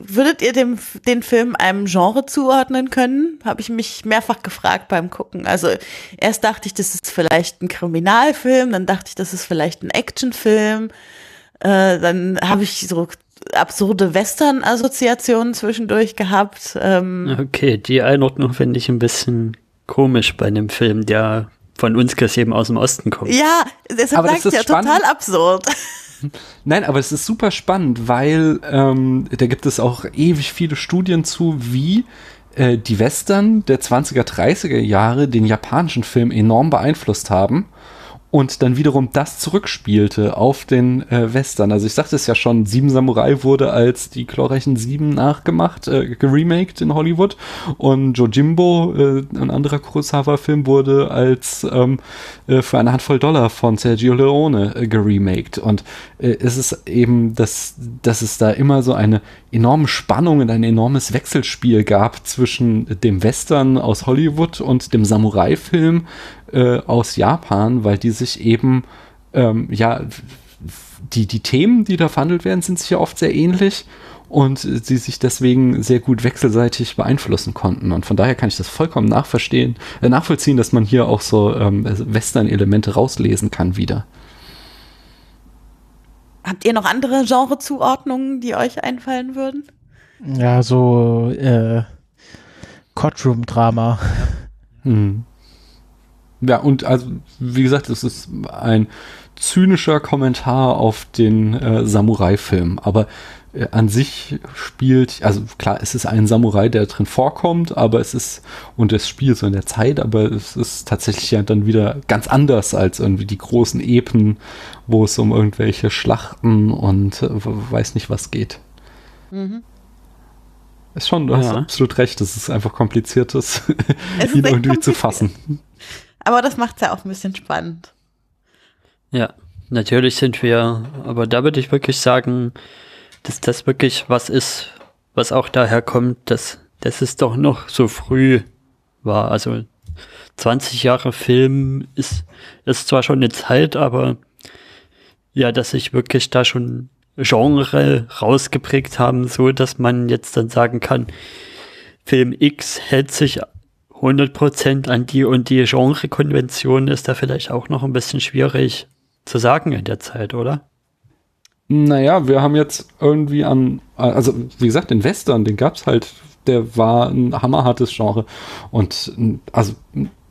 Würdet ihr dem, den Film einem Genre zuordnen können? Habe ich mich mehrfach gefragt beim Gucken. Also erst dachte ich, das ist vielleicht ein Kriminalfilm, dann dachte ich, das ist vielleicht ein Actionfilm. Äh, dann habe ich so absurde Western-Assoziationen zwischendurch gehabt. Ähm okay, die Einordnung finde ich ein bisschen komisch bei einem Film, der von uns eben aus dem Osten kommt. Ja, deshalb sage ich ja spannend. total absurd. Nein, aber es ist super spannend, weil ähm, da gibt es auch ewig viele Studien zu, wie äh, die Western der 20er, 30er Jahre den japanischen Film enorm beeinflusst haben und dann wiederum das zurückspielte auf den äh, Western. Also ich sagte es ja schon, Sieben Samurai wurde als die glorreichen Sieben nachgemacht, äh, geremaked in Hollywood und Jojimbo, äh, ein anderer Kurosawa-Film, wurde als ähm, äh, für eine Handvoll Dollar von Sergio Leone äh, geremaked. Und äh, es ist eben, dass, dass es da immer so eine enorme Spannung und ein enormes Wechselspiel gab zwischen dem Western aus Hollywood und dem Samurai-Film äh, aus Japan, weil die sich eben, ähm, ja, die, die Themen, die da verhandelt werden, sind sich ja oft sehr ähnlich und sie sich deswegen sehr gut wechselseitig beeinflussen konnten. Und von daher kann ich das vollkommen nachverstehen, äh, nachvollziehen, dass man hier auch so ähm, Western-Elemente rauslesen kann wieder. Habt ihr noch andere Genrezuordnungen, die euch einfallen würden? Ja, so äh, Courtroom-Drama. Hm. Ja, und also, wie gesagt, es ist ein zynischer Kommentar auf den äh, Samurai-Film. Aber äh, an sich spielt, also klar, es ist ein Samurai, der drin vorkommt, aber es ist, und es spielt so in der Zeit, aber es ist tatsächlich ja dann wieder ganz anders als irgendwie die großen Epen, wo es um irgendwelche Schlachten und äh, weiß nicht was geht. Mhm. Ist schon, du ja. hast absolut recht, es ist einfach kompliziertes, ihn irgendwie zu fassen. Aber das macht es ja auch ein bisschen spannend. Ja, natürlich sind wir, aber da würde ich wirklich sagen, dass das wirklich was ist, was auch daher kommt, dass, dass es doch noch so früh war. Also 20 Jahre Film ist, ist zwar schon eine Zeit, aber ja, dass sich wirklich da schon Genre rausgeprägt haben, so dass man jetzt dann sagen kann, Film X hält sich 100% an die und die Genre-Konvention ist da vielleicht auch noch ein bisschen schwierig zu sagen in der Zeit, oder? Naja, wir haben jetzt irgendwie an, also wie gesagt, den Western, den gab es halt, der war ein hammerhartes Genre. Und also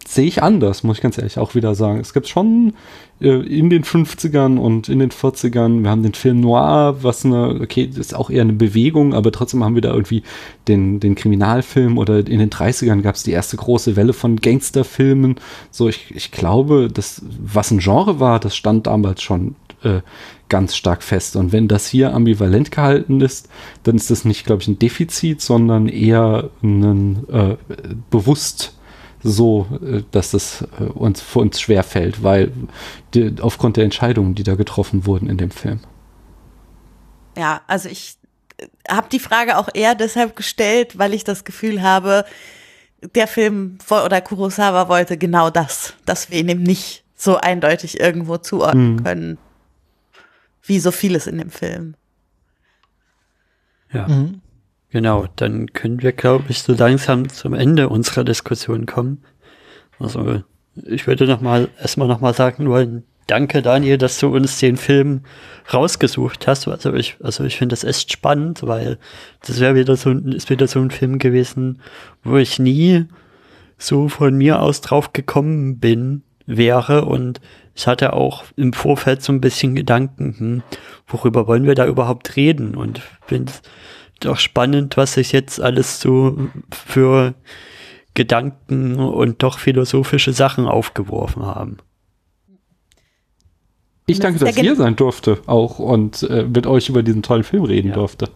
sehe ich anders, muss ich ganz ehrlich auch wieder sagen. Es gibt schon äh, in den 50ern und in den 40ern, wir haben den Film Noir, was eine, okay, das ist auch eher eine Bewegung, aber trotzdem haben wir da irgendwie den, den Kriminalfilm oder in den 30ern gab es die erste große Welle von Gangsterfilmen. So, ich, ich glaube, das, was ein Genre war, das stand damals schon äh, ganz stark fest. Und wenn das hier ambivalent gehalten ist, dann ist das nicht, glaube ich, ein Defizit, sondern eher ein äh, bewusst so, äh, dass das äh, uns für uns schwer fällt, weil die, aufgrund der Entscheidungen, die da getroffen wurden in dem Film. Ja, also ich äh, habe die Frage auch eher deshalb gestellt, weil ich das Gefühl habe, der Film oder Kurosawa wollte genau das, dass wir ihn eben nicht so eindeutig irgendwo zuordnen mhm. können, wie so vieles in dem Film. Ja. Mhm. Genau, dann können wir, glaube ich, so langsam zum Ende unserer Diskussion kommen. Also, ich würde noch mal erstmal noch mal sagen wollen, danke Daniel, dass du uns den Film rausgesucht hast. Also ich, also ich finde das echt spannend, weil das wäre wieder so, ist wieder so ein Film gewesen, wo ich nie so von mir aus drauf gekommen bin, wäre und ich hatte auch im Vorfeld so ein bisschen Gedanken, hm, worüber wollen wir da überhaupt reden und finde es doch spannend, was sich jetzt alles so für Gedanken und doch philosophische Sachen aufgeworfen haben. Ich danke, dass ich hier sein durfte auch und äh, mit euch über diesen tollen Film reden ja. durfte.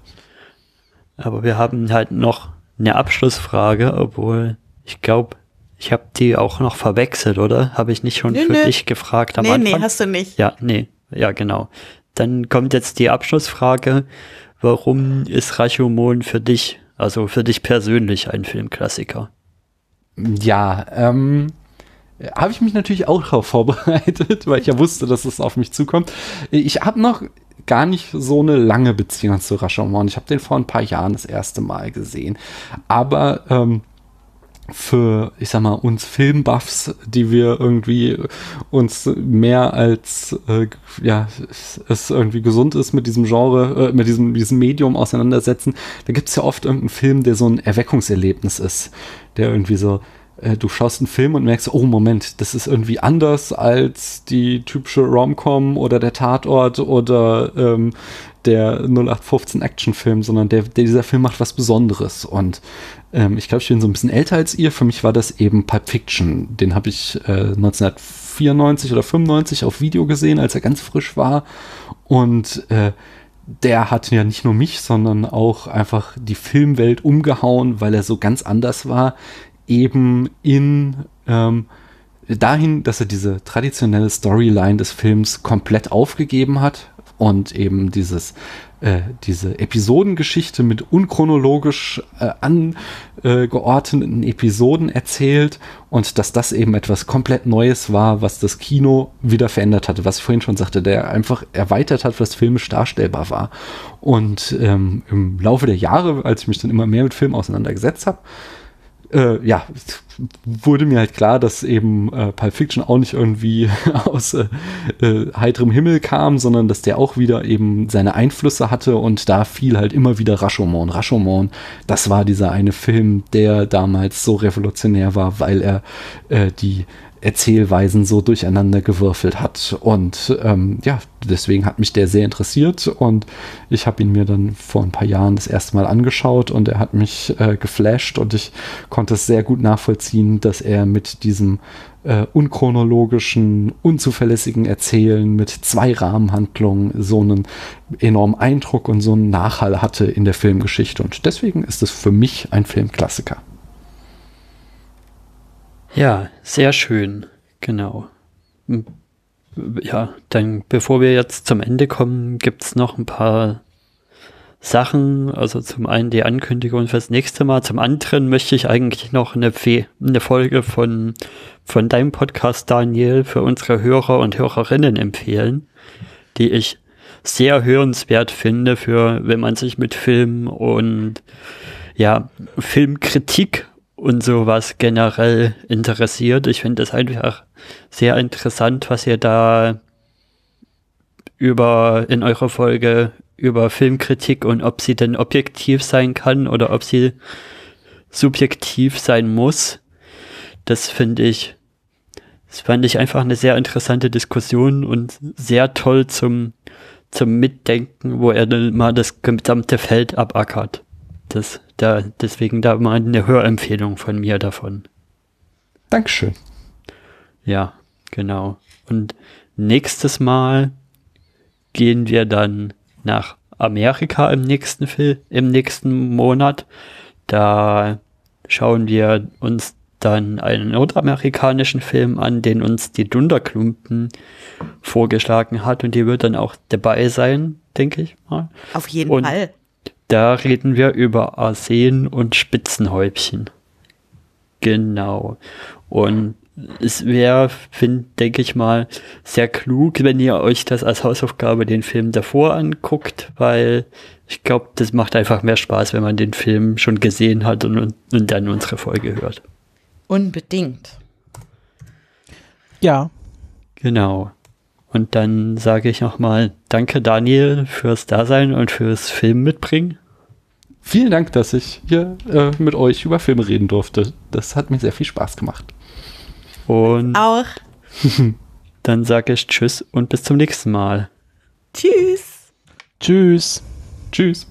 Aber wir haben halt noch eine Abschlussfrage, obwohl ich glaube, ich habe die auch noch verwechselt, oder? Habe ich nicht schon nö, für nö. dich gefragt am nee, Anfang? Nee, hast du nicht. Ja, nee, ja, genau. Dann kommt jetzt die Abschlussfrage. Warum ist Rashomon für dich, also für dich persönlich ein Filmklassiker? Ja, ähm, habe ich mich natürlich auch darauf vorbereitet, weil ich ja wusste, dass es auf mich zukommt. Ich habe noch gar nicht so eine lange Beziehung zu Rashomon. Ich habe den vor ein paar Jahren das erste Mal gesehen. Aber ähm, für, ich sag mal, uns Filmbuffs, die wir irgendwie uns mehr als, äh, ja, es irgendwie gesund ist mit diesem Genre, äh, mit diesem, diesem Medium auseinandersetzen, da gibt es ja oft irgendeinen Film, der so ein Erweckungserlebnis ist, der irgendwie so, äh, du schaust einen Film und merkst, oh Moment, das ist irgendwie anders als die typische Rom-Com oder der Tatort oder ähm, der 0815 Actionfilm, sondern der, der, dieser Film macht was Besonderes. Und ähm, ich glaube, ich bin so ein bisschen älter als ihr. Für mich war das eben Pulp Fiction. Den habe ich äh, 1994 oder 95 auf Video gesehen, als er ganz frisch war. Und äh, der hat ja nicht nur mich, sondern auch einfach die Filmwelt umgehauen, weil er so ganz anders war eben in ähm, dahin, dass er diese traditionelle Storyline des Films komplett aufgegeben hat und eben dieses äh, diese Episodengeschichte mit unchronologisch äh, angeordneten Episoden erzählt und dass das eben etwas komplett Neues war, was das Kino wieder verändert hatte, was ich vorhin schon sagte, der einfach erweitert hat, was filmisch darstellbar war. Und ähm, im Laufe der Jahre, als ich mich dann immer mehr mit Film auseinandergesetzt habe, äh, ja, wurde mir halt klar, dass eben äh, Pulp Fiction auch nicht irgendwie aus äh, äh, heiterem Himmel kam, sondern dass der auch wieder eben seine Einflüsse hatte und da fiel halt immer wieder Rashomon. Rashomon, das war dieser eine Film, der damals so revolutionär war, weil er äh, die Erzählweisen so durcheinander gewürfelt hat. Und ähm, ja, deswegen hat mich der sehr interessiert und ich habe ihn mir dann vor ein paar Jahren das erste Mal angeschaut und er hat mich äh, geflasht und ich konnte es sehr gut nachvollziehen, dass er mit diesem äh, unchronologischen, unzuverlässigen Erzählen mit zwei Rahmenhandlungen so einen enormen Eindruck und so einen Nachhall hatte in der Filmgeschichte. Und deswegen ist es für mich ein Filmklassiker. Ja, sehr schön, genau. Hm. Ja, dann bevor wir jetzt zum Ende kommen, gibt es noch ein paar Sachen. Also zum einen die Ankündigung fürs nächste Mal. Zum anderen möchte ich eigentlich noch eine, Fe eine Folge von, von deinem Podcast, Daniel, für unsere Hörer und Hörerinnen empfehlen, die ich sehr hörenswert finde, für wenn man sich mit Film und ja, Filmkritik und sowas generell interessiert. Ich finde es einfach sehr interessant, was ihr da über in eurer Folge über Filmkritik und ob sie denn objektiv sein kann oder ob sie subjektiv sein muss. Das finde ich, das fand ich einfach eine sehr interessante Diskussion und sehr toll zum, zum Mitdenken, wo er dann mal das gesamte Feld abackert. Das, da, deswegen da mal eine Hörempfehlung von mir davon. Dankeschön. Ja, genau. Und nächstes Mal gehen wir dann nach Amerika im nächsten Film, im nächsten Monat. Da schauen wir uns dann einen nordamerikanischen Film an, den uns die Dunderklumpen vorgeschlagen hat und die wird dann auch dabei sein, denke ich mal. Auf jeden Und- Fall. Da reden wir über Arsen und Spitzenhäubchen. Genau. Und es wäre, denke ich mal, sehr klug, wenn ihr euch das als Hausaufgabe den Film davor anguckt, weil ich glaube, das macht einfach mehr Spaß, wenn man den Film schon gesehen hat und, und, und dann unsere Folge hört. Unbedingt. Ja, Genau. Und dann sage ich nochmal Danke Daniel fürs Dasein und fürs Film mitbringen. Vielen Dank, dass ich hier äh, mit euch über Filme reden durfte. Das hat mir sehr viel Spaß gemacht. Und Auch. dann sage ich Tschüss und bis zum nächsten Mal. Tschüss. tschüss. Tschüss.